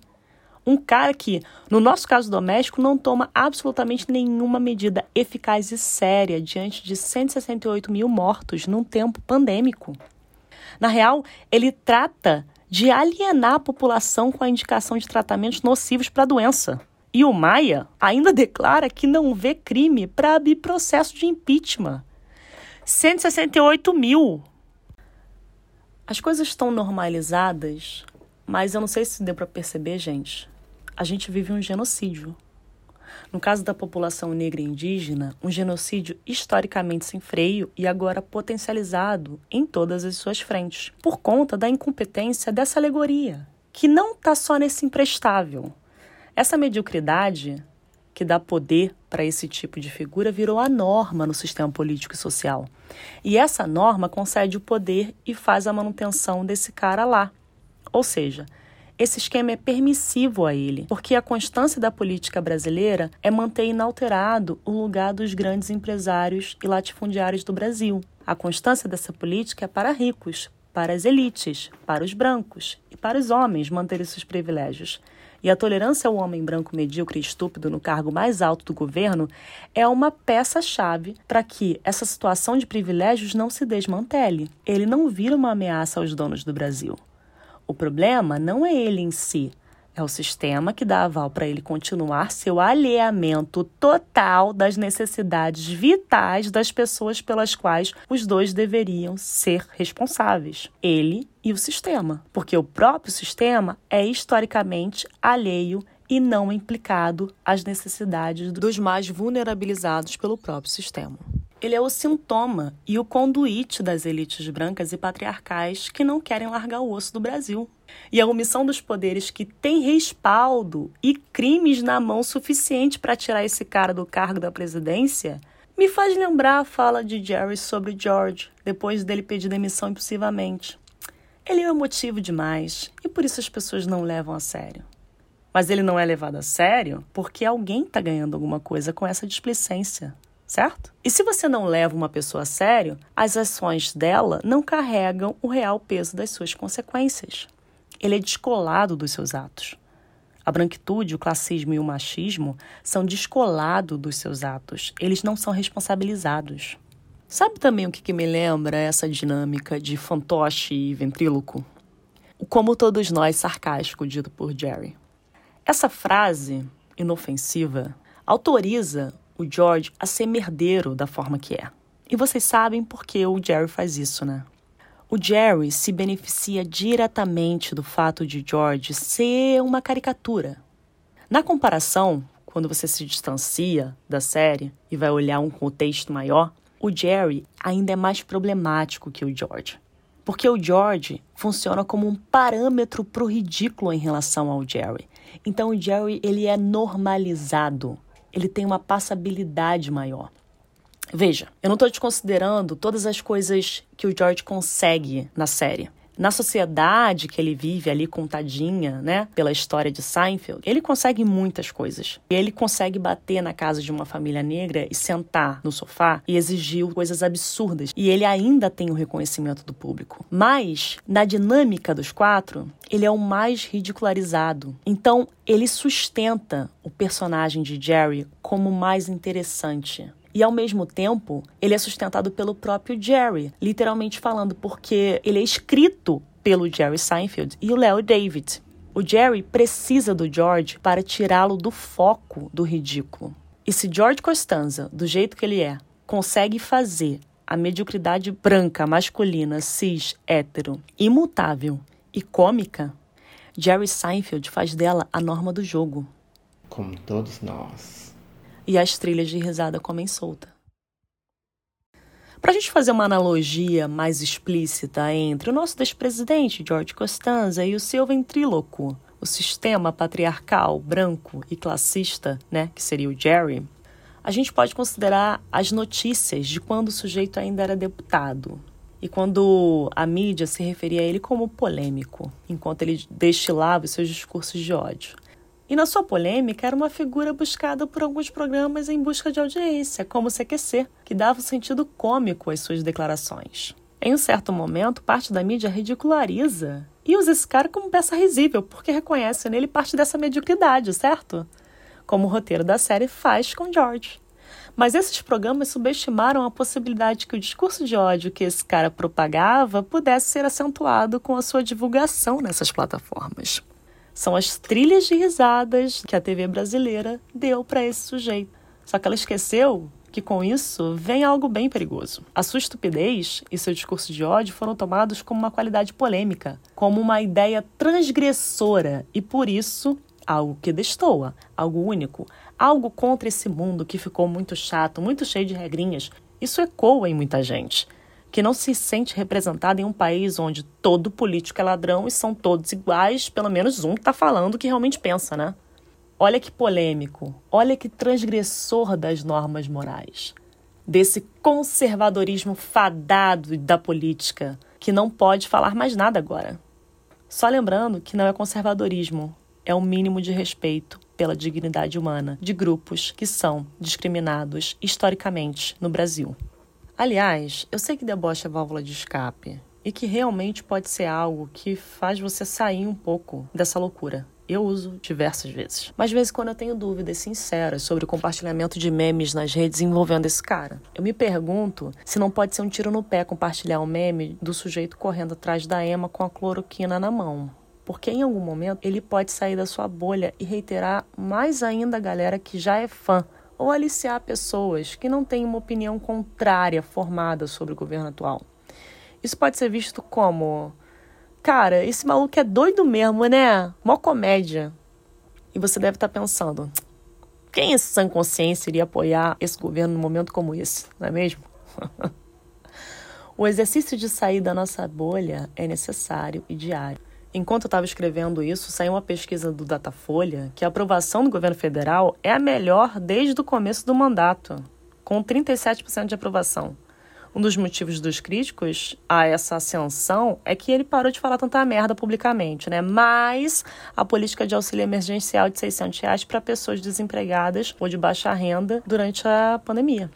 Um cara que, no nosso caso doméstico, não toma absolutamente nenhuma medida eficaz e séria diante de 168 mil mortos num tempo pandêmico. Na real, ele trata de alienar a população com a indicação de tratamentos nocivos para a doença. E o Maia ainda declara que não vê crime para abrir processo de impeachment. 168 mil. As coisas estão normalizadas, mas eu não sei se deu para perceber, gente a gente vive um genocídio. No caso da população negra e indígena, um genocídio historicamente sem freio e agora potencializado em todas as suas frentes, por conta da incompetência dessa alegoria, que não está só nesse imprestável. Essa mediocridade que dá poder para esse tipo de figura virou a norma no sistema político e social. E essa norma concede o poder e faz a manutenção desse cara lá. Ou seja, esse esquema é permissivo a ele, porque a constância da política brasileira é manter inalterado o lugar dos grandes empresários e latifundiários do Brasil. A constância dessa política é para ricos, para as elites, para os brancos e para os homens manterem seus privilégios. E a tolerância ao homem branco medíocre e estúpido no cargo mais alto do governo é uma peça-chave para que essa situação de privilégios não se desmantele. Ele não vira uma ameaça aos donos do Brasil. O problema não é ele em si, é o sistema que dá aval para ele continuar seu alheamento total das necessidades vitais das pessoas pelas quais os dois deveriam ser responsáveis, ele e o sistema, porque o próprio sistema é historicamente alheio e não implicado às necessidades dos mais vulnerabilizados pelo próprio sistema. Ele é o sintoma e o conduíte das elites brancas e patriarcais que não querem largar o osso do Brasil. E a omissão dos poderes que tem respaldo e crimes na mão suficiente para tirar esse cara do cargo da presidência me faz lembrar a fala de Jerry sobre George, depois dele pedir demissão impulsivamente. Ele é emotivo demais e por isso as pessoas não levam a sério. Mas ele não é levado a sério porque alguém está ganhando alguma coisa com essa displicência certo? E se você não leva uma pessoa a sério, as ações dela não carregam o real peso das suas consequências. Ele é descolado dos seus atos. A branquitude, o classismo e o machismo são descolados dos seus atos. Eles não são responsabilizados. Sabe também o que, que me lembra essa dinâmica de fantoche e ventríloco? O como todos nós sarcástico dito por Jerry. Essa frase inofensiva autoriza o George a ser merdeiro da forma que é. E vocês sabem por que o Jerry faz isso, né? O Jerry se beneficia diretamente do fato de George ser uma caricatura. Na comparação, quando você se distancia da série e vai olhar um contexto maior, o Jerry ainda é mais problemático que o George. Porque o George funciona como um parâmetro para o ridículo em relação ao Jerry. Então o Jerry ele é normalizado, ele tem uma passabilidade maior. Veja, eu não estou desconsiderando todas as coisas que o George consegue na série. Na sociedade que ele vive ali contadinha, né, pela história de Seinfeld, ele consegue muitas coisas. Ele consegue bater na casa de uma família negra e sentar no sofá e exigir coisas absurdas. E ele ainda tem o reconhecimento do público. Mas, na dinâmica dos quatro, ele é o mais ridicularizado. Então, ele sustenta o personagem de Jerry como mais interessante. E ao mesmo tempo, ele é sustentado pelo próprio Jerry, literalmente falando, porque ele é escrito pelo Jerry Seinfeld e o Leo David. O Jerry precisa do George para tirá-lo do foco do ridículo. E se George Costanza, do jeito que ele é, consegue fazer a mediocridade branca, masculina, cis, hétero, imutável e cômica, Jerry Seinfeld faz dela a norma do jogo. Como todos nós e as trilhas de risada comem solta. Para a gente fazer uma analogia mais explícita entre o nosso ex-presidente George Costanza e o seu ventríloco, o sistema patriarcal, branco e classista, né, que seria o Jerry, a gente pode considerar as notícias de quando o sujeito ainda era deputado e quando a mídia se referia a ele como polêmico, enquanto ele destilava os seus discursos de ódio. E na sua polêmica era uma figura buscada por alguns programas em busca de audiência, como o CQC, que dava um sentido cômico às suas declarações. Em um certo momento, parte da mídia ridiculariza e usa esse cara como peça risível, porque reconhece nele parte dessa mediocridade, certo? Como o roteiro da série faz com George. Mas esses programas subestimaram a possibilidade que o discurso de ódio que esse cara propagava pudesse ser acentuado com a sua divulgação nessas plataformas. São as trilhas de risadas que a TV brasileira deu para esse sujeito. Só que ela esqueceu que com isso vem algo bem perigoso. A sua estupidez e seu discurso de ódio foram tomados como uma qualidade polêmica, como uma ideia transgressora e por isso algo que destoa, algo único, algo contra esse mundo que ficou muito chato, muito cheio de regrinhas. Isso ecoa em muita gente que não se sente representada em um país onde todo político é ladrão e são todos iguais, pelo menos um está falando o que realmente pensa, né? Olha que polêmico, olha que transgressor das normas morais, desse conservadorismo fadado da política, que não pode falar mais nada agora. Só lembrando que não é conservadorismo, é o mínimo de respeito pela dignidade humana de grupos que são discriminados historicamente no Brasil. Aliás, eu sei que deboche é válvula de escape e que realmente pode ser algo que faz você sair um pouco dessa loucura. Eu uso diversas vezes. Mas de vez em quando eu tenho dúvidas sinceras sobre o compartilhamento de memes nas redes envolvendo esse cara. Eu me pergunto se não pode ser um tiro no pé compartilhar um meme do sujeito correndo atrás da Emma com a cloroquina na mão. Porque em algum momento ele pode sair da sua bolha e reiterar mais ainda a galera que já é fã ou aliciar pessoas que não têm uma opinião contrária formada sobre o governo atual. Isso pode ser visto como: cara, esse maluco é doido mesmo, né? Mó comédia. E você deve estar pensando: quem em sã consciência iria apoiar esse governo num momento como esse, não é mesmo? o exercício de sair da nossa bolha é necessário e diário. Enquanto eu estava escrevendo isso, saiu uma pesquisa do Datafolha que a aprovação do governo federal é a melhor desde o começo do mandato, com 37% de aprovação. Um dos motivos dos críticos a essa ascensão é que ele parou de falar tanta merda publicamente, né? Mas a política de auxílio emergencial de 600 reais para pessoas desempregadas ou de baixa renda durante a pandemia.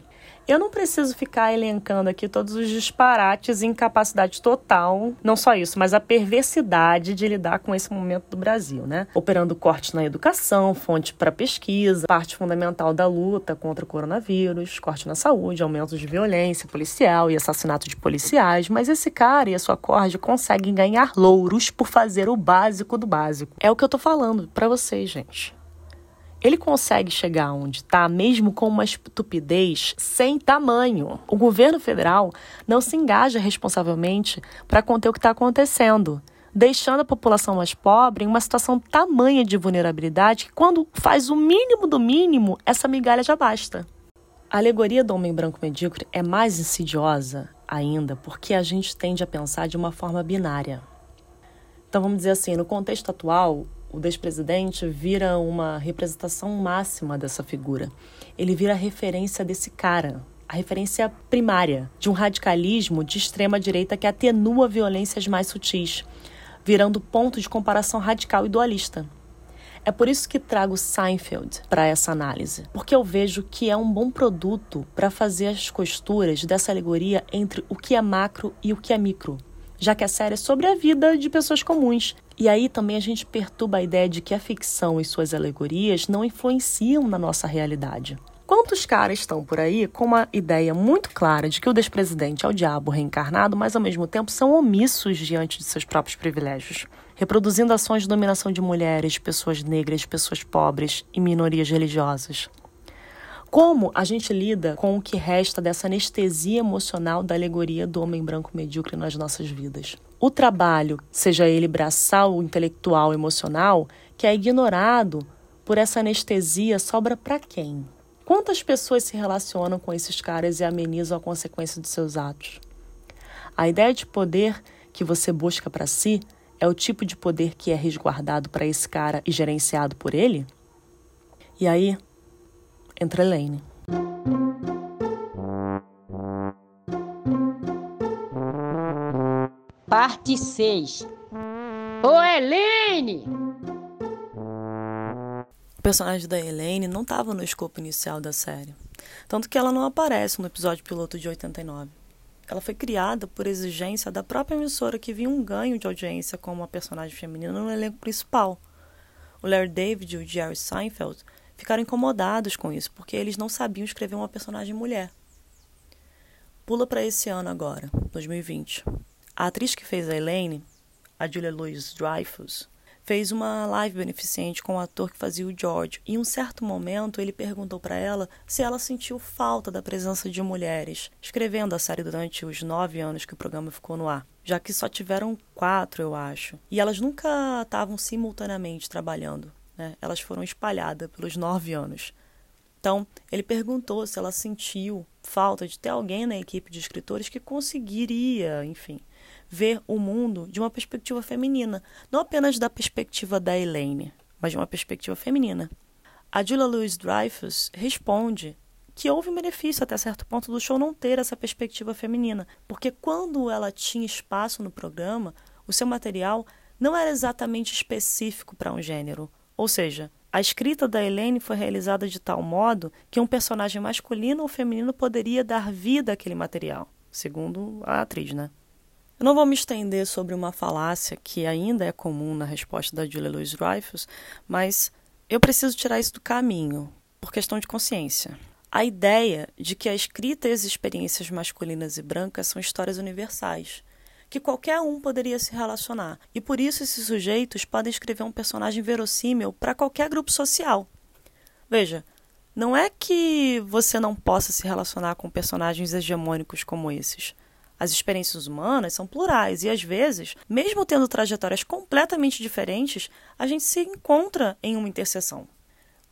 Eu não preciso ficar elencando aqui todos os disparates e incapacidade total, não só isso, mas a perversidade de lidar com esse momento do Brasil, né? Operando cortes na educação, fonte para pesquisa, parte fundamental da luta contra o coronavírus, corte na saúde, aumento de violência policial e assassinato de policiais, mas esse cara e a sua corte conseguem ganhar louros por fazer o básico do básico. É o que eu tô falando para vocês, gente ele consegue chegar onde está, mesmo com uma estupidez sem tamanho. O governo federal não se engaja responsavelmente para conter o que está acontecendo, deixando a população mais pobre em uma situação tamanha de vulnerabilidade que, quando faz o mínimo do mínimo, essa migalha já basta. A alegoria do homem branco medíocre é mais insidiosa ainda porque a gente tende a pensar de uma forma binária. Então, vamos dizer assim, no contexto atual, o despresidente vira uma representação máxima dessa figura. Ele vira a referência desse cara, a referência primária de um radicalismo de extrema direita que atenua violências mais sutis, virando ponto de comparação radical e dualista. É por isso que trago Seinfeld para essa análise, porque eu vejo que é um bom produto para fazer as costuras dessa alegoria entre o que é macro e o que é micro, já que a série é sobre a vida de pessoas comuns e aí também a gente perturba a ideia de que a ficção e suas alegorias não influenciam na nossa realidade. Quantos caras estão por aí com uma ideia muito clara de que o despresidente é o diabo reencarnado, mas ao mesmo tempo são omissos diante de seus próprios privilégios, reproduzindo ações de dominação de mulheres, pessoas negras, pessoas pobres e minorias religiosas? Como a gente lida com o que resta dessa anestesia emocional da alegoria do homem branco medíocre nas nossas vidas? O trabalho, seja ele braçal, intelectual, emocional, que é ignorado por essa anestesia, sobra para quem? Quantas pessoas se relacionam com esses caras e amenizam a consequência dos seus atos? A ideia de poder que você busca para si é o tipo de poder que é resguardado para esse cara e gerenciado por ele? E aí, entre Elaine. Parte 6 Ô Helene! O personagem da Helene não estava no escopo inicial da série, tanto que ela não aparece no episódio piloto de 89. Ela foi criada por exigência da própria emissora que via um ganho de audiência como uma personagem feminina no elenco principal. O Larry David e o Jerry Seinfeld ficaram incomodados com isso, porque eles não sabiam escrever uma personagem mulher. Pula para esse ano agora, 2020. A atriz que fez a Elaine, a Julia Louis-Dreyfus, fez uma live beneficente com o ator que fazia o George. E em um certo momento ele perguntou para ela se ela sentiu falta da presença de mulheres, escrevendo a série durante os nove anos que o programa ficou no ar, já que só tiveram quatro, eu acho. E elas nunca estavam simultaneamente trabalhando. Né? Elas foram espalhadas pelos nove anos. Então, ele perguntou se ela sentiu falta de ter alguém na equipe de escritores que conseguiria, enfim, ver o mundo de uma perspectiva feminina, não apenas da perspectiva da Elaine, mas de uma perspectiva feminina. A Julia Louis-Dreyfus responde que houve um benefício até certo ponto do show não ter essa perspectiva feminina, porque quando ela tinha espaço no programa, o seu material não era exatamente específico para um gênero, ou seja, a escrita da Helene foi realizada de tal modo que um personagem masculino ou feminino poderia dar vida àquele material, segundo a atriz, né? Eu não vou me estender sobre uma falácia que ainda é comum na resposta da Julia Louis-Dreyfus, mas eu preciso tirar isso do caminho, por questão de consciência. A ideia de que a escrita e as experiências masculinas e brancas são histórias universais, que qualquer um poderia se relacionar. E por isso esses sujeitos podem escrever um personagem verossímil para qualquer grupo social. Veja, não é que você não possa se relacionar com personagens hegemônicos como esses. As experiências humanas são plurais e, às vezes, mesmo tendo trajetórias completamente diferentes, a gente se encontra em uma interseção.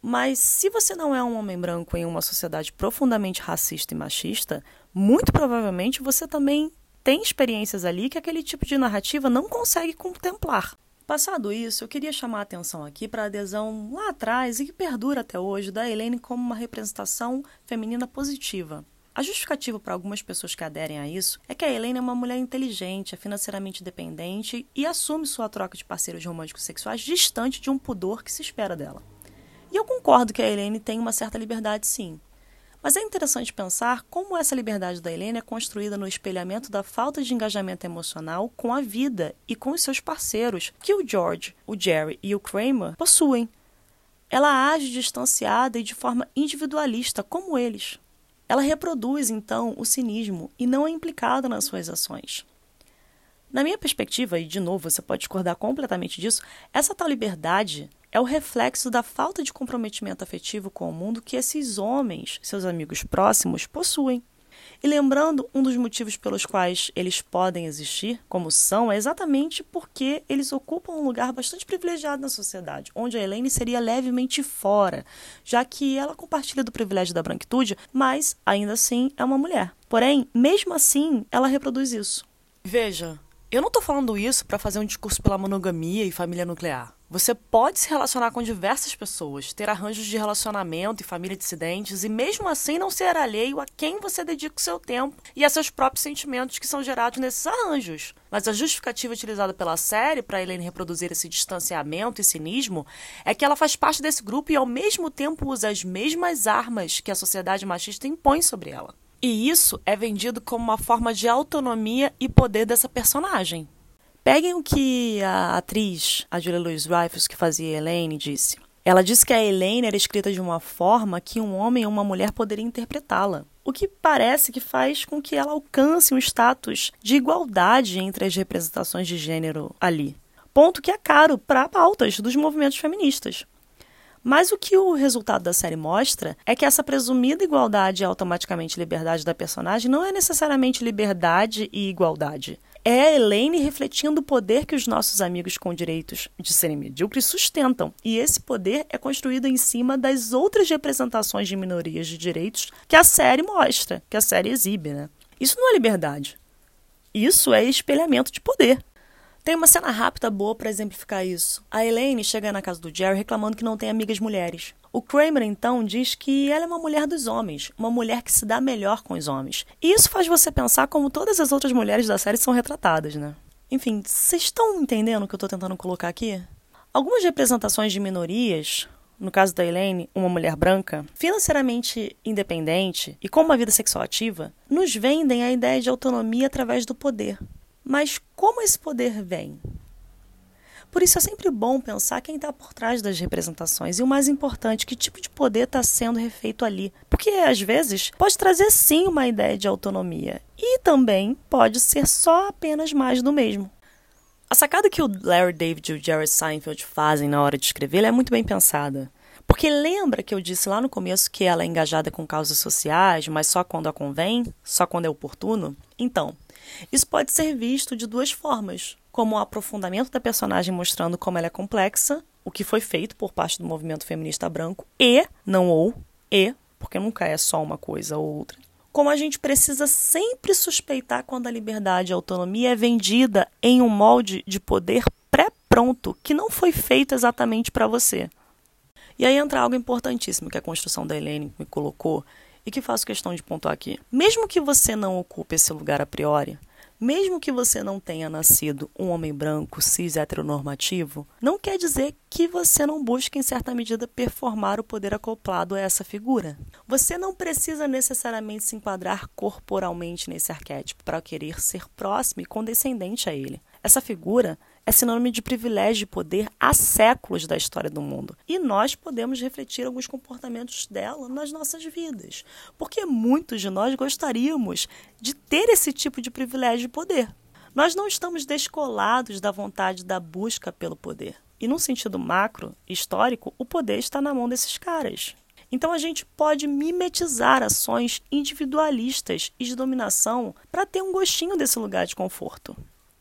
Mas se você não é um homem branco em uma sociedade profundamente racista e machista, muito provavelmente você também tem experiências ali que aquele tipo de narrativa não consegue contemplar. Passado isso, eu queria chamar a atenção aqui para a adesão lá atrás e que perdura até hoje da Helene como uma representação feminina positiva. A justificativa para algumas pessoas que aderem a isso é que a Helene é uma mulher inteligente, é financeiramente dependente e assume sua troca de parceiros românticos sexuais distante de um pudor que se espera dela. E eu concordo que a Helene tem uma certa liberdade, sim. Mas é interessante pensar como essa liberdade da Helene é construída no espelhamento da falta de engajamento emocional com a vida e com os seus parceiros, que o George, o Jerry e o Kramer possuem. Ela age distanciada e de forma individualista, como eles. Ela reproduz, então, o cinismo e não é implicada nas suas ações. Na minha perspectiva, e de novo você pode discordar completamente disso, essa tal liberdade é o reflexo da falta de comprometimento afetivo com o mundo que esses homens, seus amigos próximos, possuem. E lembrando, um dos motivos pelos quais eles podem existir como são é exatamente porque eles ocupam um lugar bastante privilegiado na sociedade, onde a Elaine seria levemente fora, já que ela compartilha do privilégio da branquitude, mas ainda assim é uma mulher. Porém, mesmo assim, ela reproduz isso. Veja, eu não estou falando isso para fazer um discurso pela monogamia e família nuclear. Você pode se relacionar com diversas pessoas, ter arranjos de relacionamento e família dissidentes e mesmo assim não ser alheio a quem você dedica o seu tempo e a seus próprios sentimentos que são gerados nesses arranjos. Mas a justificativa utilizada pela série para Helene reproduzir esse distanciamento e cinismo é que ela faz parte desse grupo e ao mesmo tempo usa as mesmas armas que a sociedade machista impõe sobre ela. E isso é vendido como uma forma de autonomia e poder dessa personagem. Peguem o que a atriz, a Julia Louis-Dreyfus, que fazia Elaine, disse. Ela disse que a Elaine era escrita de uma forma que um homem ou uma mulher poderia interpretá-la, o que parece que faz com que ela alcance um status de igualdade entre as representações de gênero ali. Ponto que é caro para pautas dos movimentos feministas. Mas o que o resultado da série mostra é que essa presumida igualdade e automaticamente liberdade da personagem não é necessariamente liberdade e igualdade. É a Elaine refletindo o poder que os nossos amigos com direitos de serem medíocres sustentam. E esse poder é construído em cima das outras representações de minorias de direitos que a série mostra, que a série exibe. Né? Isso não é liberdade. Isso é espelhamento de poder. Tem uma cena rápida boa para exemplificar isso. A Elaine chega na casa do Jerry reclamando que não tem amigas mulheres. O Kramer então diz que ela é uma mulher dos homens, uma mulher que se dá melhor com os homens. E isso faz você pensar como todas as outras mulheres da série são retratadas, né? Enfim, vocês estão entendendo o que eu estou tentando colocar aqui? Algumas representações de minorias, no caso da Elaine, uma mulher branca, financeiramente independente e com uma vida sexual ativa, nos vendem a ideia de autonomia através do poder. Mas como esse poder vem? Por isso é sempre bom pensar quem está por trás das representações e o mais importante, que tipo de poder está sendo refeito ali. Porque às vezes pode trazer sim uma ideia de autonomia e também pode ser só apenas mais do mesmo. A sacada que o Larry David e o Jerry Seinfeld fazem na hora de escrever é muito bem pensada. Porque lembra que eu disse lá no começo que ela é engajada com causas sociais, mas só quando a convém, só quando é oportuno? Então, isso pode ser visto de duas formas, como o aprofundamento da personagem mostrando como ela é complexa, o que foi feito por parte do movimento feminista branco, e, não ou, e, porque nunca é só uma coisa ou outra, como a gente precisa sempre suspeitar quando a liberdade e a autonomia é vendida em um molde de poder pré-pronto que não foi feito exatamente para você. E aí entra algo importantíssimo que a construção da Helene me colocou, e que faço questão de pontuar aqui. Mesmo que você não ocupe esse lugar a priori, mesmo que você não tenha nascido um homem branco, cis, heteronormativo, não quer dizer que você não busque, em certa medida, performar o poder acoplado a essa figura. Você não precisa necessariamente se enquadrar corporalmente nesse arquétipo para querer ser próximo e condescendente a ele. Essa figura é sinônimo de privilégio e poder há séculos da história do mundo. E nós podemos refletir alguns comportamentos dela nas nossas vidas. Porque muitos de nós gostaríamos de ter esse tipo de privilégio e poder. Nós não estamos descolados da vontade da busca pelo poder. E, num sentido macro, histórico, o poder está na mão desses caras. Então a gente pode mimetizar ações individualistas e de dominação para ter um gostinho desse lugar de conforto.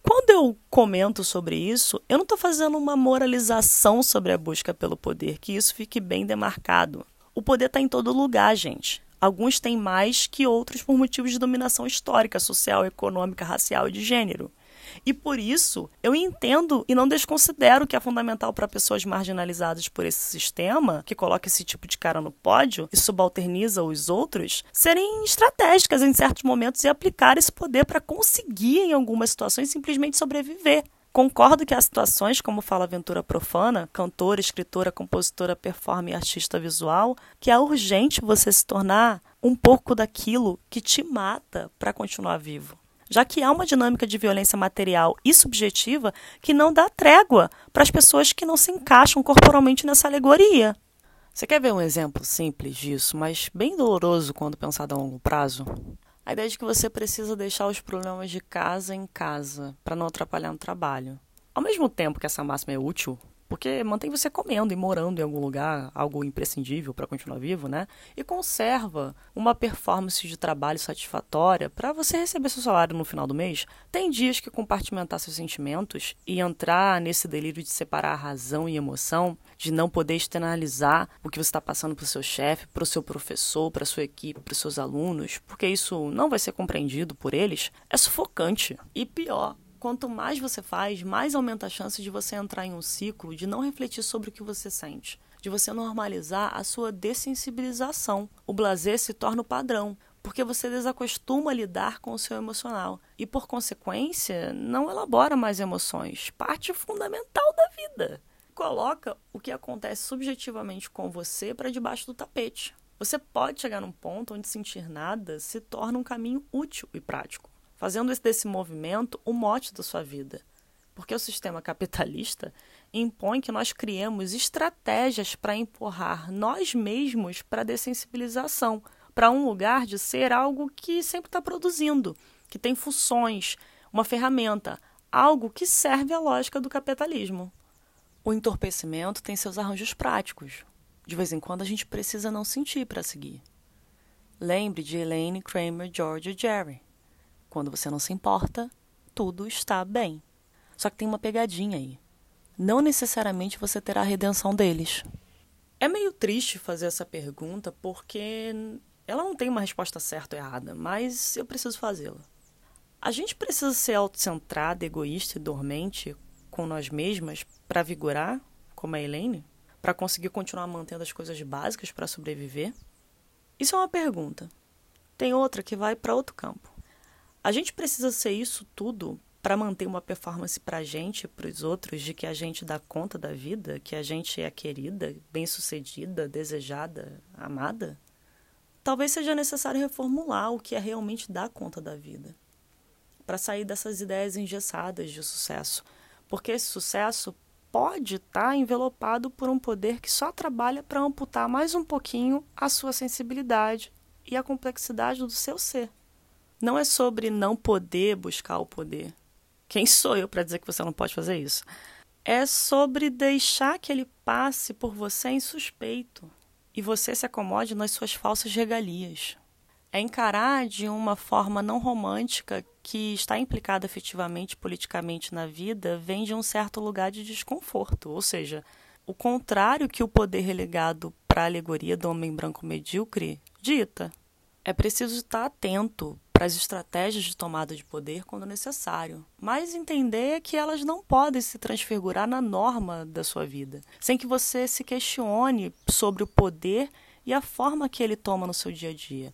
Quando eu comento sobre isso, eu não estou fazendo uma moralização sobre a busca pelo poder, que isso fique bem demarcado. O poder está em todo lugar, gente. Alguns têm mais que outros por motivos de dominação histórica, social, econômica, racial e de gênero. E por isso, eu entendo e não desconsidero que é fundamental para pessoas marginalizadas por esse sistema, que coloca esse tipo de cara no pódio e subalterniza os outros, serem estratégicas em certos momentos e aplicar esse poder para conseguir, em algumas situações, simplesmente sobreviver. Concordo que há situações, como fala Aventura Profana, cantora, escritora, compositora, performer e artista visual, que é urgente você se tornar um pouco daquilo que te mata para continuar vivo. Já que há uma dinâmica de violência material e subjetiva que não dá trégua para as pessoas que não se encaixam corporalmente nessa alegoria. Você quer ver um exemplo simples disso, mas bem doloroso quando pensado a longo prazo? A ideia de que você precisa deixar os problemas de casa em casa para não atrapalhar no trabalho. Ao mesmo tempo que essa máxima é útil, porque mantém você comendo e morando em algum lugar, algo imprescindível para continuar vivo, né? E conserva uma performance de trabalho satisfatória para você receber seu salário no final do mês. Tem dias que compartimentar seus sentimentos e entrar nesse delírio de separar razão e emoção, de não poder externalizar o que você está passando para o seu chefe, para o seu professor, para a sua equipe, para seus alunos, porque isso não vai ser compreendido por eles, é sufocante. E pior, quanto mais você faz, mais aumenta a chance de você entrar em um ciclo de não refletir sobre o que você sente, de você normalizar a sua dessensibilização. O blazer se torna o padrão, porque você desacostuma a lidar com o seu emocional e, por consequência, não elabora mais emoções, parte fundamental da vida. Coloca o que acontece subjetivamente com você para debaixo do tapete. Você pode chegar num ponto onde sentir nada se torna um caminho útil e prático fazendo desse movimento o mote da sua vida. Porque o sistema capitalista impõe que nós criemos estratégias para empurrar nós mesmos para a dessensibilização, para um lugar de ser algo que sempre está produzindo, que tem funções, uma ferramenta, algo que serve à lógica do capitalismo. O entorpecimento tem seus arranjos práticos. De vez em quando a gente precisa não sentir para seguir. Lembre de Elaine, Kramer, George e Jerry. Quando você não se importa, tudo está bem. Só que tem uma pegadinha aí. Não necessariamente você terá a redenção deles. É meio triste fazer essa pergunta porque ela não tem uma resposta certa ou errada, mas eu preciso fazê-la. A gente precisa ser autocentrada, egoísta e dormente com nós mesmas para vigorar, como a Helene? Para conseguir continuar mantendo as coisas básicas para sobreviver? Isso é uma pergunta. Tem outra que vai para outro campo. A gente precisa ser isso tudo para manter uma performance para a gente para os outros de que a gente dá conta da vida, que a gente é querida, bem-sucedida, desejada, amada? Talvez seja necessário reformular o que é realmente dar conta da vida, para sair dessas ideias engessadas de sucesso, porque esse sucesso pode estar tá envelopado por um poder que só trabalha para amputar mais um pouquinho a sua sensibilidade e a complexidade do seu ser. Não é sobre não poder buscar o poder. Quem sou eu para dizer que você não pode fazer isso? É sobre deixar que ele passe por você insuspeito e você se acomode nas suas falsas regalias. É encarar de uma forma não romântica que está implicada efetivamente politicamente na vida vem de um certo lugar de desconforto, ou seja, o contrário que o poder relegado para a alegoria do homem branco medíocre dita. É preciso estar atento para as estratégias de tomada de poder quando necessário, mas entender que elas não podem se transfigurar na norma da sua vida, sem que você se questione sobre o poder e a forma que ele toma no seu dia a dia,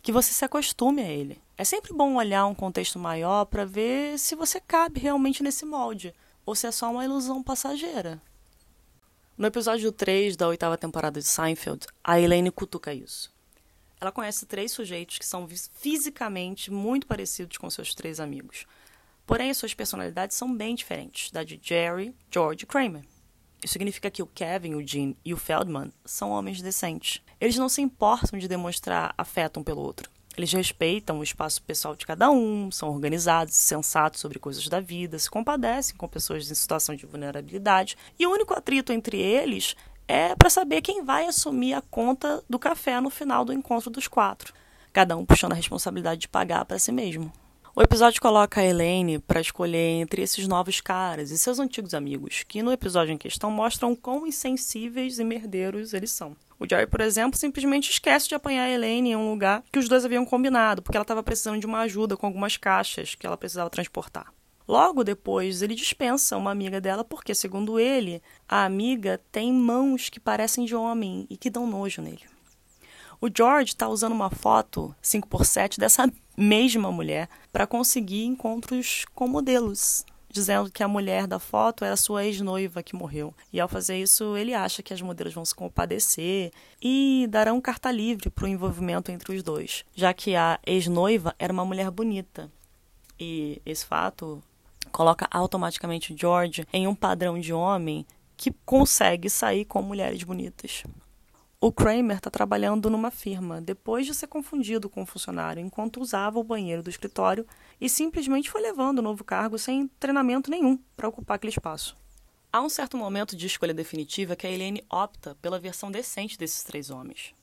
que você se acostume a ele. É sempre bom olhar um contexto maior para ver se você cabe realmente nesse molde ou se é só uma ilusão passageira. No episódio 3 da oitava temporada de Seinfeld, a Elaine cutuca isso. Ela conhece três sujeitos que são fisicamente muito parecidos com seus três amigos. Porém, as suas personalidades são bem diferentes da de Jerry, George e Kramer. Isso significa que o Kevin, o Gene e o Feldman são homens decentes. Eles não se importam de demonstrar afeto um pelo outro. Eles respeitam o espaço pessoal de cada um, são organizados, sensatos sobre coisas da vida, se compadecem com pessoas em situação de vulnerabilidade. E o único atrito entre eles é para saber quem vai assumir a conta do café no final do encontro dos quatro, cada um puxando a responsabilidade de pagar para si mesmo. O episódio coloca a Elaine para escolher entre esses novos caras e seus antigos amigos, que no episódio em questão mostram quão insensíveis e merdeiros eles são. O Jerry, por exemplo, simplesmente esquece de apanhar a Elaine em um lugar que os dois haviam combinado, porque ela estava precisando de uma ajuda com algumas caixas que ela precisava transportar. Logo depois, ele dispensa uma amiga dela porque, segundo ele, a amiga tem mãos que parecem de homem e que dão nojo nele. O George está usando uma foto 5x7 dessa mesma mulher para conseguir encontros com modelos, dizendo que a mulher da foto era sua ex-noiva que morreu. E ao fazer isso, ele acha que as modelos vão se compadecer e darão carta livre para o envolvimento entre os dois, já que a ex-noiva era uma mulher bonita. E esse fato coloca automaticamente George em um padrão de homem que consegue sair com mulheres bonitas. O Kramer está trabalhando numa firma depois de ser confundido com um funcionário enquanto usava o banheiro do escritório e simplesmente foi levando o novo cargo sem treinamento nenhum para ocupar aquele espaço. Há um certo momento de escolha definitiva que a Helene opta pela versão decente desses três homens.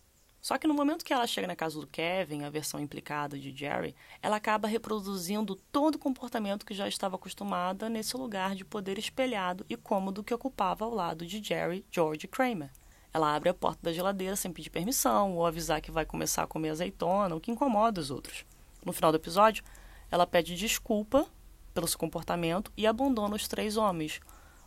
Só que no momento que ela chega na casa do Kevin, a versão implicada de Jerry, ela acaba reproduzindo todo o comportamento que já estava acostumada nesse lugar de poder espelhado e cômodo que ocupava ao lado de Jerry George Kramer. Ela abre a porta da geladeira sem pedir permissão ou avisar que vai começar a comer azeitona, o que incomoda os outros. No final do episódio, ela pede desculpa pelo seu comportamento e abandona os três homens,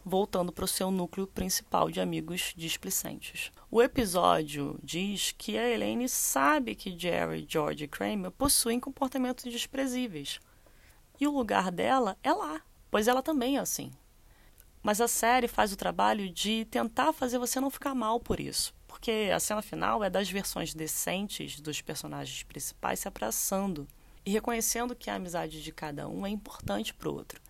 voltando para o seu núcleo principal de amigos displicentes. O episódio diz que a Elaine sabe que Jerry, George e Kramer possuem comportamentos desprezíveis. E o lugar dela é lá, pois ela também é assim. Mas a série faz o trabalho de tentar fazer você não ficar mal por isso. Porque a cena final é das versões decentes dos personagens principais se abraçando e reconhecendo que a amizade de cada um é importante para o outro.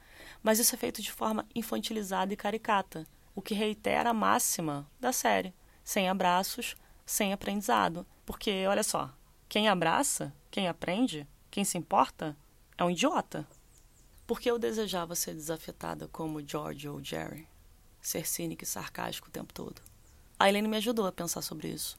Mas isso é feito de forma infantilizada e caricata, o que reitera a máxima da série: sem abraços, sem aprendizado. Porque, olha só, quem abraça, quem aprende, quem se importa, é um idiota. Porque eu desejava ser desafetada como George ou Jerry, ser cínica e sarcástico o tempo todo. A Helene me ajudou a pensar sobre isso.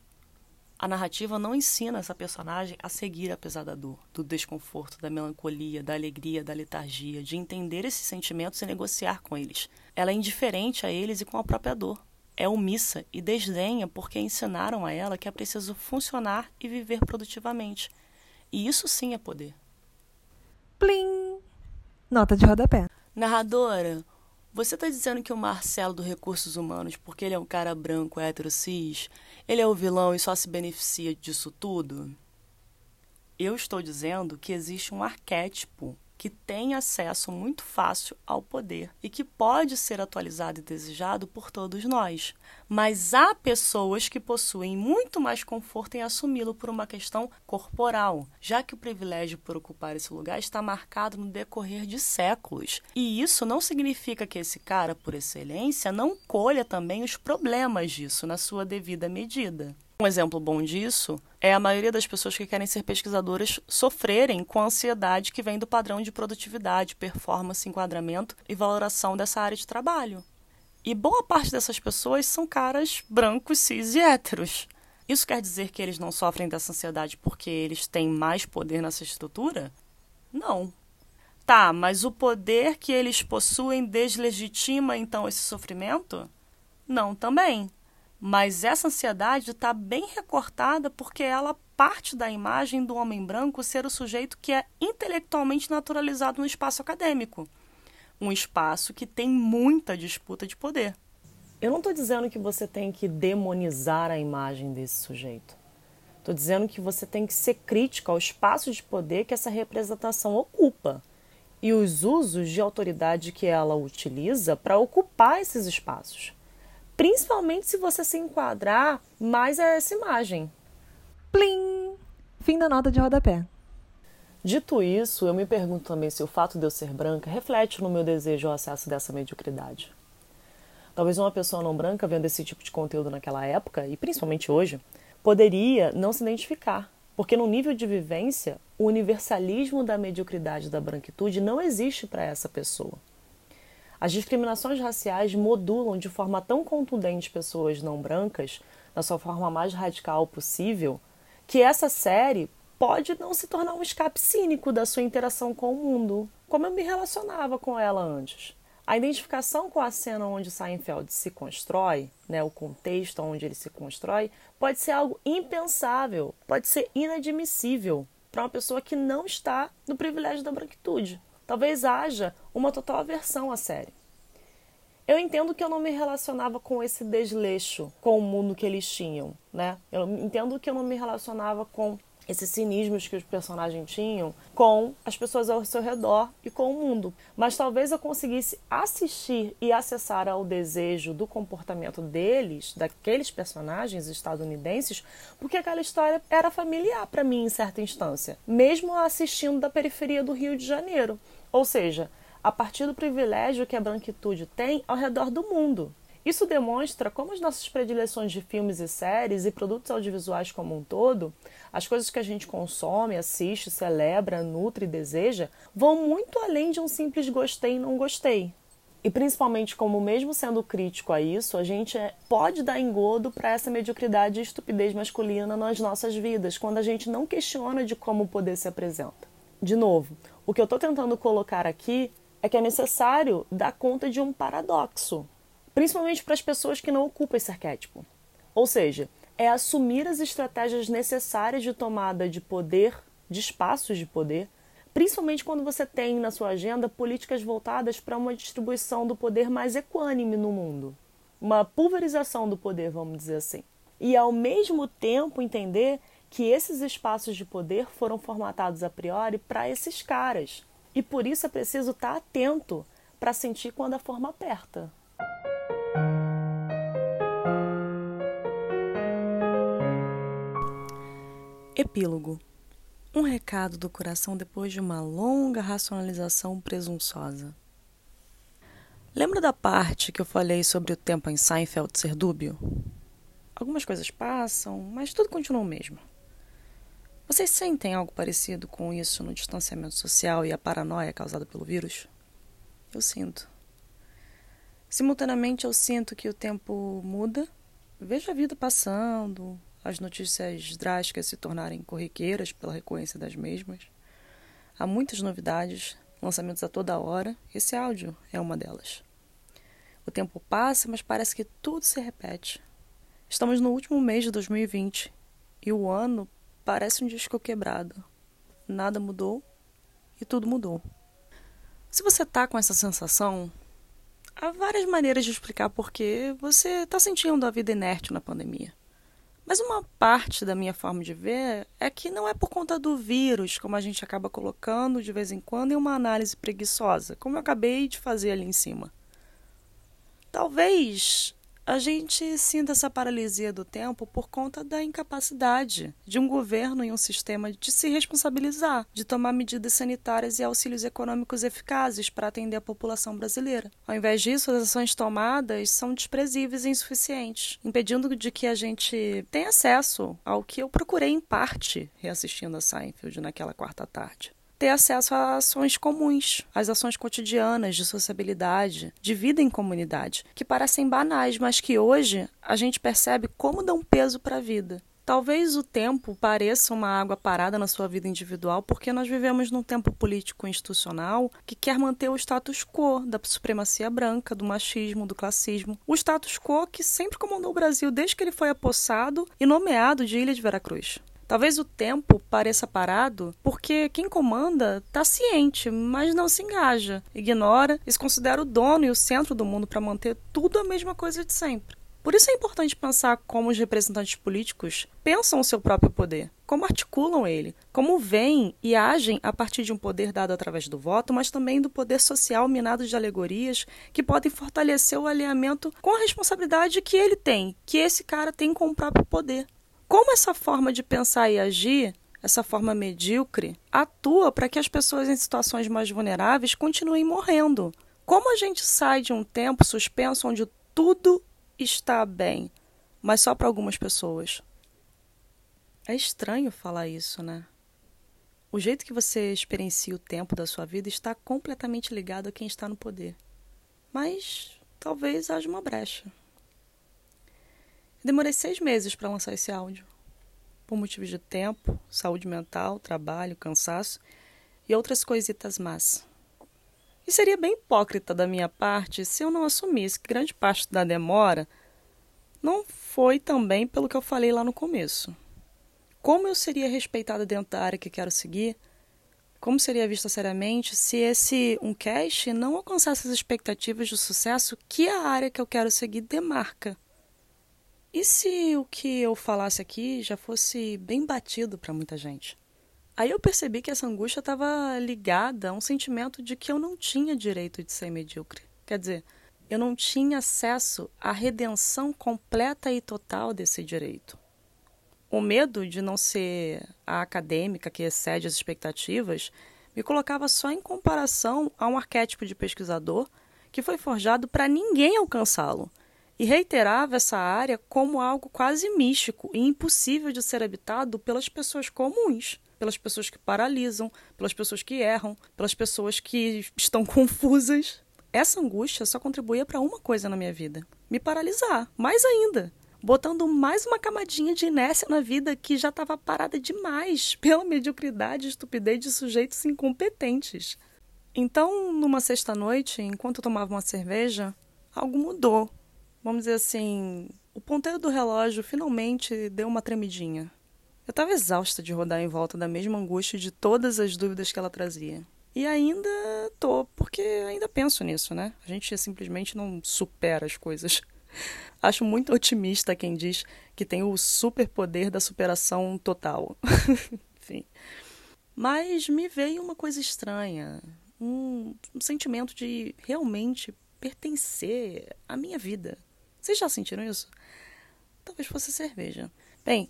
A narrativa não ensina essa personagem a seguir apesar da dor, do desconforto, da melancolia, da alegria, da letargia, de entender esses sentimentos e negociar com eles. Ela é indiferente a eles e com a própria dor. É omissa e desdenha porque ensinaram a ela que é preciso funcionar e viver produtivamente. E isso sim é poder. Plim! Nota de rodapé. Narradora, você está dizendo que o Marcelo do Recursos Humanos, porque ele é um cara branco, hétero, cis, ele é o vilão e só se beneficia disso tudo? Eu estou dizendo que existe um arquétipo que tem acesso muito fácil ao poder e que pode ser atualizado e desejado por todos nós. Mas há pessoas que possuem muito mais conforto em assumi-lo por uma questão corporal, já que o privilégio por ocupar esse lugar está marcado no decorrer de séculos. E isso não significa que esse cara, por excelência, não colha também os problemas disso na sua devida medida. Um exemplo bom disso é a maioria das pessoas que querem ser pesquisadoras sofrerem com a ansiedade que vem do padrão de produtividade, performance, enquadramento e valoração dessa área de trabalho. E boa parte dessas pessoas são caras brancos, cis e héteros. Isso quer dizer que eles não sofrem dessa ansiedade porque eles têm mais poder nessa estrutura? Não. Tá, mas o poder que eles possuem deslegitima então esse sofrimento? Não também. Mas essa ansiedade está bem recortada porque ela parte da imagem do homem branco ser o sujeito que é intelectualmente naturalizado no espaço acadêmico. Um espaço que tem muita disputa de poder. Eu não estou dizendo que você tem que demonizar a imagem desse sujeito. Estou dizendo que você tem que ser crítica ao espaço de poder que essa representação ocupa e os usos de autoridade que ela utiliza para ocupar esses espaços principalmente se você se enquadrar mais a essa imagem. Plim! Fim da nota de rodapé. Dito isso, eu me pergunto também se o fato de eu ser branca reflete no meu desejo ao acesso dessa mediocridade. Talvez uma pessoa não branca vendo esse tipo de conteúdo naquela época, e principalmente hoje, poderia não se identificar, porque no nível de vivência, o universalismo da mediocridade da branquitude não existe para essa pessoa. As discriminações raciais modulam de forma tão contundente pessoas não brancas, na sua forma mais radical possível, que essa série pode não se tornar um escape cínico da sua interação com o mundo, como eu me relacionava com ela antes. A identificação com a cena onde Seinfeld se constrói, né, o contexto onde ele se constrói, pode ser algo impensável, pode ser inadmissível para uma pessoa que não está no privilégio da branquitude. Talvez haja uma total aversão à série. Eu entendo que eu não me relacionava com esse desleixo, com o mundo que eles tinham, né? Eu entendo que eu não me relacionava com esses cinismos que os personagens tinham com as pessoas ao seu redor e com o mundo. Mas talvez eu conseguisse assistir e acessar ao desejo do comportamento deles, daqueles personagens estadunidenses, porque aquela história era familiar para mim em certa instância, mesmo assistindo da periferia do Rio de Janeiro. Ou seja, a partir do privilégio que a branquitude tem ao redor do mundo. Isso demonstra como as nossas predileções de filmes e séries e produtos audiovisuais como um todo, as coisas que a gente consome, assiste, celebra, nutre e deseja, vão muito além de um simples gostei e não gostei. E principalmente como mesmo sendo crítico a isso, a gente é, pode dar engodo para essa mediocridade e estupidez masculina nas nossas vidas, quando a gente não questiona de como o poder se apresenta. De novo, o que eu estou tentando colocar aqui é que é necessário dar conta de um paradoxo principalmente para as pessoas que não ocupam esse arquétipo. Ou seja, é assumir as estratégias necessárias de tomada de poder, de espaços de poder, principalmente quando você tem na sua agenda políticas voltadas para uma distribuição do poder mais equânime no mundo. Uma pulverização do poder, vamos dizer assim. E ao mesmo tempo entender que esses espaços de poder foram formatados a priori para esses caras. E por isso é preciso estar atento para sentir quando a forma aperta. Epílogo. Um recado do coração depois de uma longa racionalização presunçosa. Lembra da parte que eu falei sobre o tempo em Seinfeld ser dúbio? Algumas coisas passam, mas tudo continua o mesmo. Vocês sentem algo parecido com isso no distanciamento social e a paranoia causada pelo vírus? Eu sinto. Simultaneamente, eu sinto que o tempo muda, vejo a vida passando, as notícias drásticas se tornarem corriqueiras pela recorrência das mesmas. Há muitas novidades, lançamentos a toda hora. Esse áudio é uma delas. O tempo passa, mas parece que tudo se repete. Estamos no último mês de 2020 e o ano parece um disco quebrado. Nada mudou e tudo mudou. Se você está com essa sensação, há várias maneiras de explicar por que você está sentindo a vida inerte na pandemia. Mas uma parte da minha forma de ver é que não é por conta do vírus, como a gente acaba colocando de vez em quando em uma análise preguiçosa, como eu acabei de fazer ali em cima. Talvez a gente sinta essa paralisia do tempo por conta da incapacidade de um governo e um sistema de se responsabilizar, de tomar medidas sanitárias e auxílios econômicos eficazes para atender a população brasileira. Ao invés disso, as ações tomadas são desprezíveis e insuficientes, impedindo de que a gente tenha acesso ao que eu procurei em parte reassistindo a Seinfeld naquela quarta tarde ter acesso a ações comuns, às ações cotidianas de sociabilidade, de vida em comunidade, que parecem banais, mas que hoje a gente percebe como dão peso para a vida. Talvez o tempo pareça uma água parada na sua vida individual, porque nós vivemos num tempo político institucional que quer manter o status quo da supremacia branca, do machismo, do classismo. O status quo que sempre comandou o Brasil desde que ele foi apossado e nomeado de Ilha de Veracruz. Talvez o tempo pareça parado porque quem comanda está ciente, mas não se engaja, ignora e se considera o dono e o centro do mundo para manter tudo a mesma coisa de sempre. Por isso é importante pensar como os representantes políticos pensam o seu próprio poder, como articulam ele, como veem e agem a partir de um poder dado através do voto, mas também do poder social minado de alegorias que podem fortalecer o alinhamento com a responsabilidade que ele tem, que esse cara tem com o próprio poder. Como essa forma de pensar e agir, essa forma medíocre, atua para que as pessoas em situações mais vulneráveis continuem morrendo? Como a gente sai de um tempo suspenso onde tudo está bem, mas só para algumas pessoas? É estranho falar isso, né? O jeito que você experiencia o tempo da sua vida está completamente ligado a quem está no poder. Mas talvez haja uma brecha. Demorei seis meses para lançar esse áudio, por motivos de tempo, saúde mental, trabalho, cansaço e outras coisitas más. E seria bem hipócrita da minha parte se eu não assumisse que grande parte da demora não foi também pelo que eu falei lá no começo. Como eu seria respeitada dentro da área que quero seguir? Como seria vista seriamente se esse um cast não alcançasse as expectativas de sucesso que a área que eu quero seguir demarca? E se o que eu falasse aqui já fosse bem batido para muita gente? Aí eu percebi que essa angústia estava ligada a um sentimento de que eu não tinha direito de ser medíocre. Quer dizer, eu não tinha acesso à redenção completa e total desse direito. O medo de não ser a acadêmica que excede as expectativas me colocava só em comparação a um arquétipo de pesquisador que foi forjado para ninguém alcançá-lo e reiterava essa área como algo quase místico e impossível de ser habitado pelas pessoas comuns, pelas pessoas que paralisam, pelas pessoas que erram, pelas pessoas que estão confusas. Essa angústia só contribuía para uma coisa na minha vida: me paralisar, mais ainda, botando mais uma camadinha de inércia na vida que já estava parada demais pela mediocridade e estupidez de sujeitos incompetentes. Então, numa sexta-noite, enquanto eu tomava uma cerveja, algo mudou vamos dizer assim, o ponteiro do relógio finalmente deu uma tremidinha. Eu estava exausta de rodar em volta da mesma angústia de todas as dúvidas que ela trazia. E ainda tô, porque ainda penso nisso, né? A gente simplesmente não supera as coisas. Acho muito otimista quem diz que tem o superpoder da superação total. Enfim. Mas me veio uma coisa estranha, um, um sentimento de realmente pertencer à minha vida. Vocês já sentiram isso? Talvez fosse cerveja. Bem,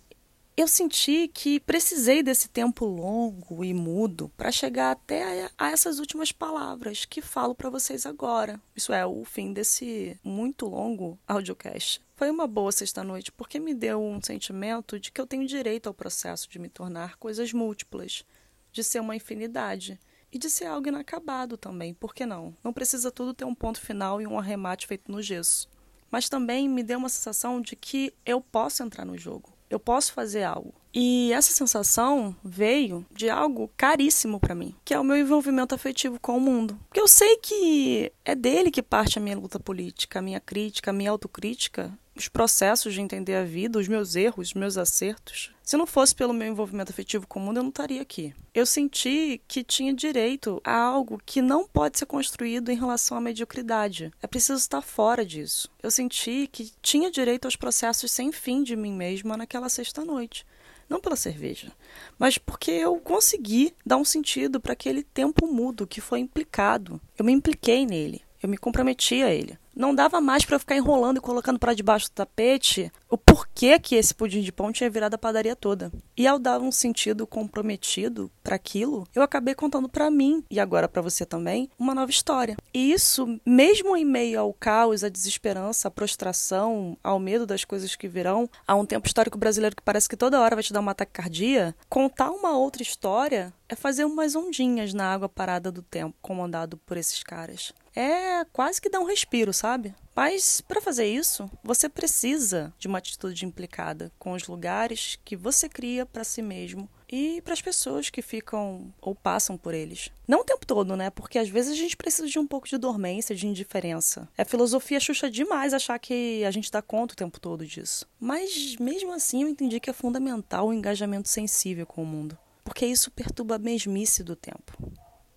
eu senti que precisei desse tempo longo e mudo para chegar até a, essas últimas palavras que falo para vocês agora. Isso é, o fim desse muito longo audiocast. Foi uma boa sexta-noite porque me deu um sentimento de que eu tenho direito ao processo de me tornar coisas múltiplas, de ser uma infinidade e de ser algo inacabado também, por que não? Não precisa tudo ter um ponto final e um arremate feito no gesso mas também me deu uma sensação de que eu posso entrar no jogo, eu posso fazer algo. E essa sensação veio de algo caríssimo para mim, que é o meu envolvimento afetivo com o mundo. Porque eu sei que é dele que parte a minha luta política, a minha crítica, a minha autocrítica os processos de entender a vida, os meus erros, os meus acertos. Se não fosse pelo meu envolvimento afetivo com o mundo, eu não estaria aqui. Eu senti que tinha direito a algo que não pode ser construído em relação à mediocridade. É preciso estar fora disso. Eu senti que tinha direito aos processos sem fim de mim mesma naquela sexta-noite não pela cerveja, mas porque eu consegui dar um sentido para aquele tempo mudo que foi implicado. Eu me impliquei nele, eu me comprometi a ele não dava mais para ficar enrolando e colocando para debaixo do tapete o porquê que esse pudim de pão tinha virado a padaria toda. E ao dar um sentido comprometido para aquilo, eu acabei contando para mim e agora para você também uma nova história. E isso, mesmo em meio ao caos, à desesperança, à prostração, ao medo das coisas que virão, a um tempo histórico brasileiro que parece que toda hora vai te dar uma ataque cardíaco, contar uma outra história é fazer umas ondinhas na água parada do tempo, comandado por esses caras é quase que dar um respiro, sabe? Mas para fazer isso, você precisa de uma atitude implicada com os lugares que você cria para si mesmo e para as pessoas que ficam ou passam por eles. Não o tempo todo, né? Porque às vezes a gente precisa de um pouco de dormência, de indiferença. É filosofia xuxa demais achar que a gente dá conta o tempo todo disso. Mas mesmo assim eu entendi que é fundamental o engajamento sensível com o mundo. Porque isso perturba a mesmice do tempo.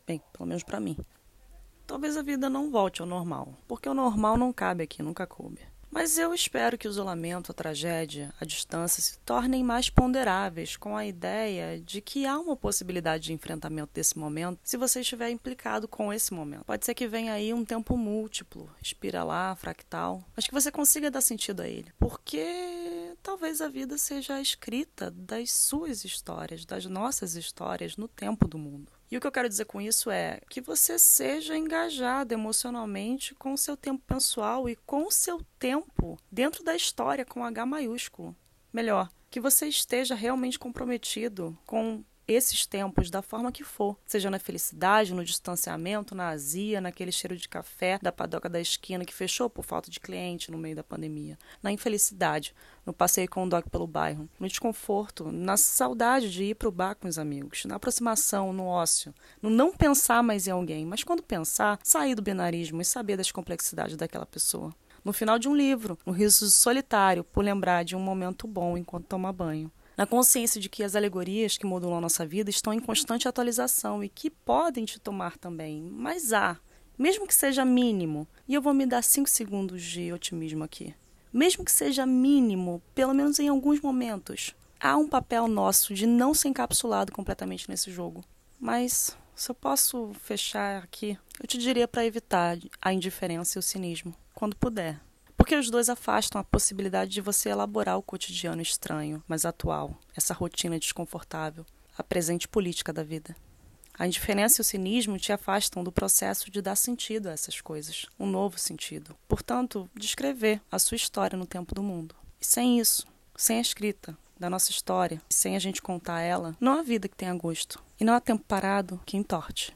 Bem, pelo menos para mim talvez a vida não volte ao normal, porque o normal não cabe aqui, nunca coube. Mas eu espero que o isolamento, a tragédia, a distância se tornem mais ponderáveis com a ideia de que há uma possibilidade de enfrentamento desse momento se você estiver implicado com esse momento. Pode ser que venha aí um tempo múltiplo, lá, fractal, mas que você consiga dar sentido a ele. Porque talvez a vida seja a escrita das suas histórias, das nossas histórias no tempo do mundo. E o que eu quero dizer com isso é que você seja engajado emocionalmente com o seu tempo pessoal e com o seu tempo dentro da história com H maiúsculo. Melhor, que você esteja realmente comprometido com esses tempos da forma que for, seja na felicidade, no distanciamento, na azia, naquele cheiro de café da padoca da esquina que fechou por falta de cliente no meio da pandemia, na infelicidade, no passeio com o dog pelo bairro, no desconforto, na saudade de ir para o bar com os amigos, na aproximação, no ócio, no não pensar mais em alguém, mas quando pensar, sair do binarismo e saber das complexidades daquela pessoa. No final de um livro, no riso solitário, por lembrar de um momento bom enquanto toma banho na consciência de que as alegorias que modulam a nossa vida estão em constante atualização e que podem te tomar também, mas há, mesmo que seja mínimo. E eu vou me dar cinco segundos de otimismo aqui. mesmo que seja mínimo, pelo menos em alguns momentos, há um papel nosso de não ser encapsulado completamente nesse jogo. Mas se eu posso fechar aqui, eu te diria para evitar a indiferença e o cinismo, quando puder. Porque os dois afastam a possibilidade de você elaborar o cotidiano estranho, mas atual, essa rotina desconfortável, a presente política da vida. A indiferença e o cinismo te afastam do processo de dar sentido a essas coisas, um novo sentido. Portanto, descrever a sua história no tempo do mundo. E sem isso, sem a escrita da nossa história, sem a gente contar ela, não há vida que tenha gosto. E não há tempo parado que entorte.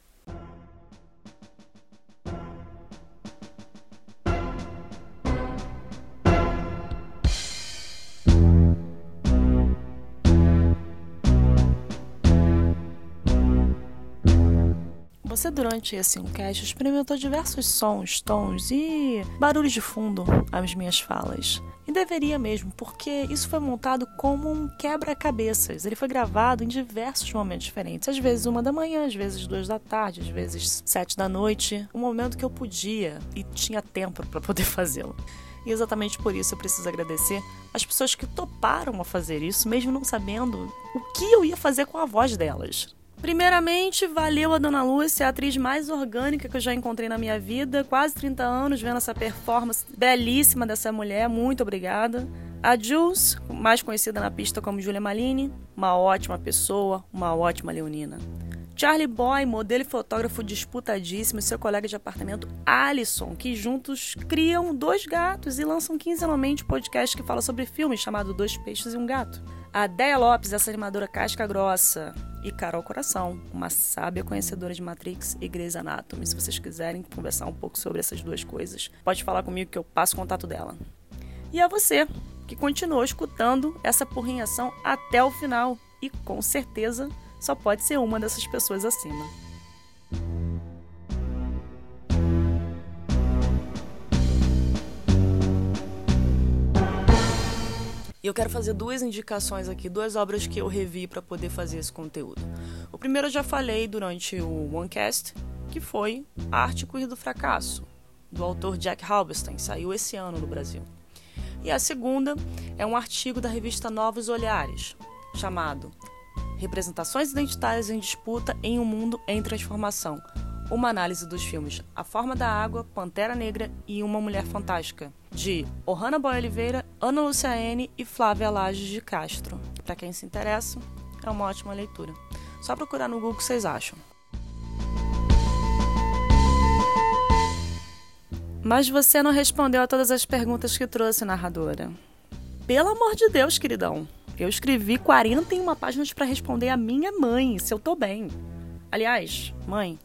Você, durante esse enquete, experimentou diversos sons, tons e barulhos de fundo às minhas falas. E deveria mesmo, porque isso foi montado como um quebra-cabeças. Ele foi gravado em diversos momentos diferentes. Às vezes uma da manhã, às vezes duas da tarde, às vezes sete da noite. Um momento que eu podia e tinha tempo para poder fazê-lo. E exatamente por isso eu preciso agradecer as pessoas que toparam a fazer isso, mesmo não sabendo o que eu ia fazer com a voz delas. Primeiramente, valeu a Dona Lúcia, a atriz mais orgânica que eu já encontrei na minha vida. Quase 30 anos vendo essa performance belíssima dessa mulher. Muito obrigada. A Jules, mais conhecida na pista como Julia Malini, uma ótima pessoa, uma ótima leonina. Charlie Boy, modelo e fotógrafo disputadíssimo, e seu colega de apartamento Alison, que juntos criam dois gatos e lançam quinzenalmente um podcast que fala sobre filmes chamado Dois Peixes e um Gato. A Deia Lopes, essa animadora casca grossa. E Carol Coração, uma sábia conhecedora de Matrix e Grey's Anatomy. Se vocês quiserem conversar um pouco sobre essas duas coisas, pode falar comigo que eu passo o contato dela. E a você, que continuou escutando essa porrinhação até o final. E com certeza só pode ser uma dessas pessoas acima. E eu quero fazer duas indicações aqui, duas obras que eu revi para poder fazer esse conteúdo. O primeiro eu já falei durante o OneCast, que foi Arte Corrida do Fracasso, do autor Jack Halberstam, saiu esse ano no Brasil. E a segunda é um artigo da revista Novos Olhares, chamado Representações Identitárias em Disputa em um Mundo em Transformação, uma análise dos filmes A Forma da Água, Pantera Negra e Uma Mulher Fantástica, de Ohana Boy Oliveira, Ana Luciane e Flávia Lages de Castro. Para quem se interessa, é uma ótima leitura. Só procurar no Google o que vocês acham. Mas você não respondeu a todas as perguntas que trouxe, narradora. Pelo amor de Deus, queridão. Eu escrevi 41 páginas para responder a minha mãe, se eu tô bem. Aliás, mãe,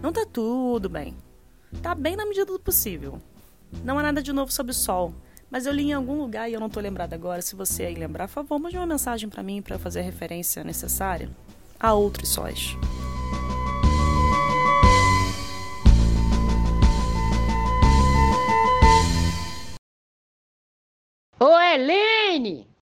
não tá tudo bem. Tá bem na medida do possível. Não há nada de novo sob o sol. Mas eu li em algum lugar e eu não tô lembrada agora. Se você aí lembrar, por favor, mande uma mensagem para mim para fazer a referência necessária a outros sóis. Ô, Helene!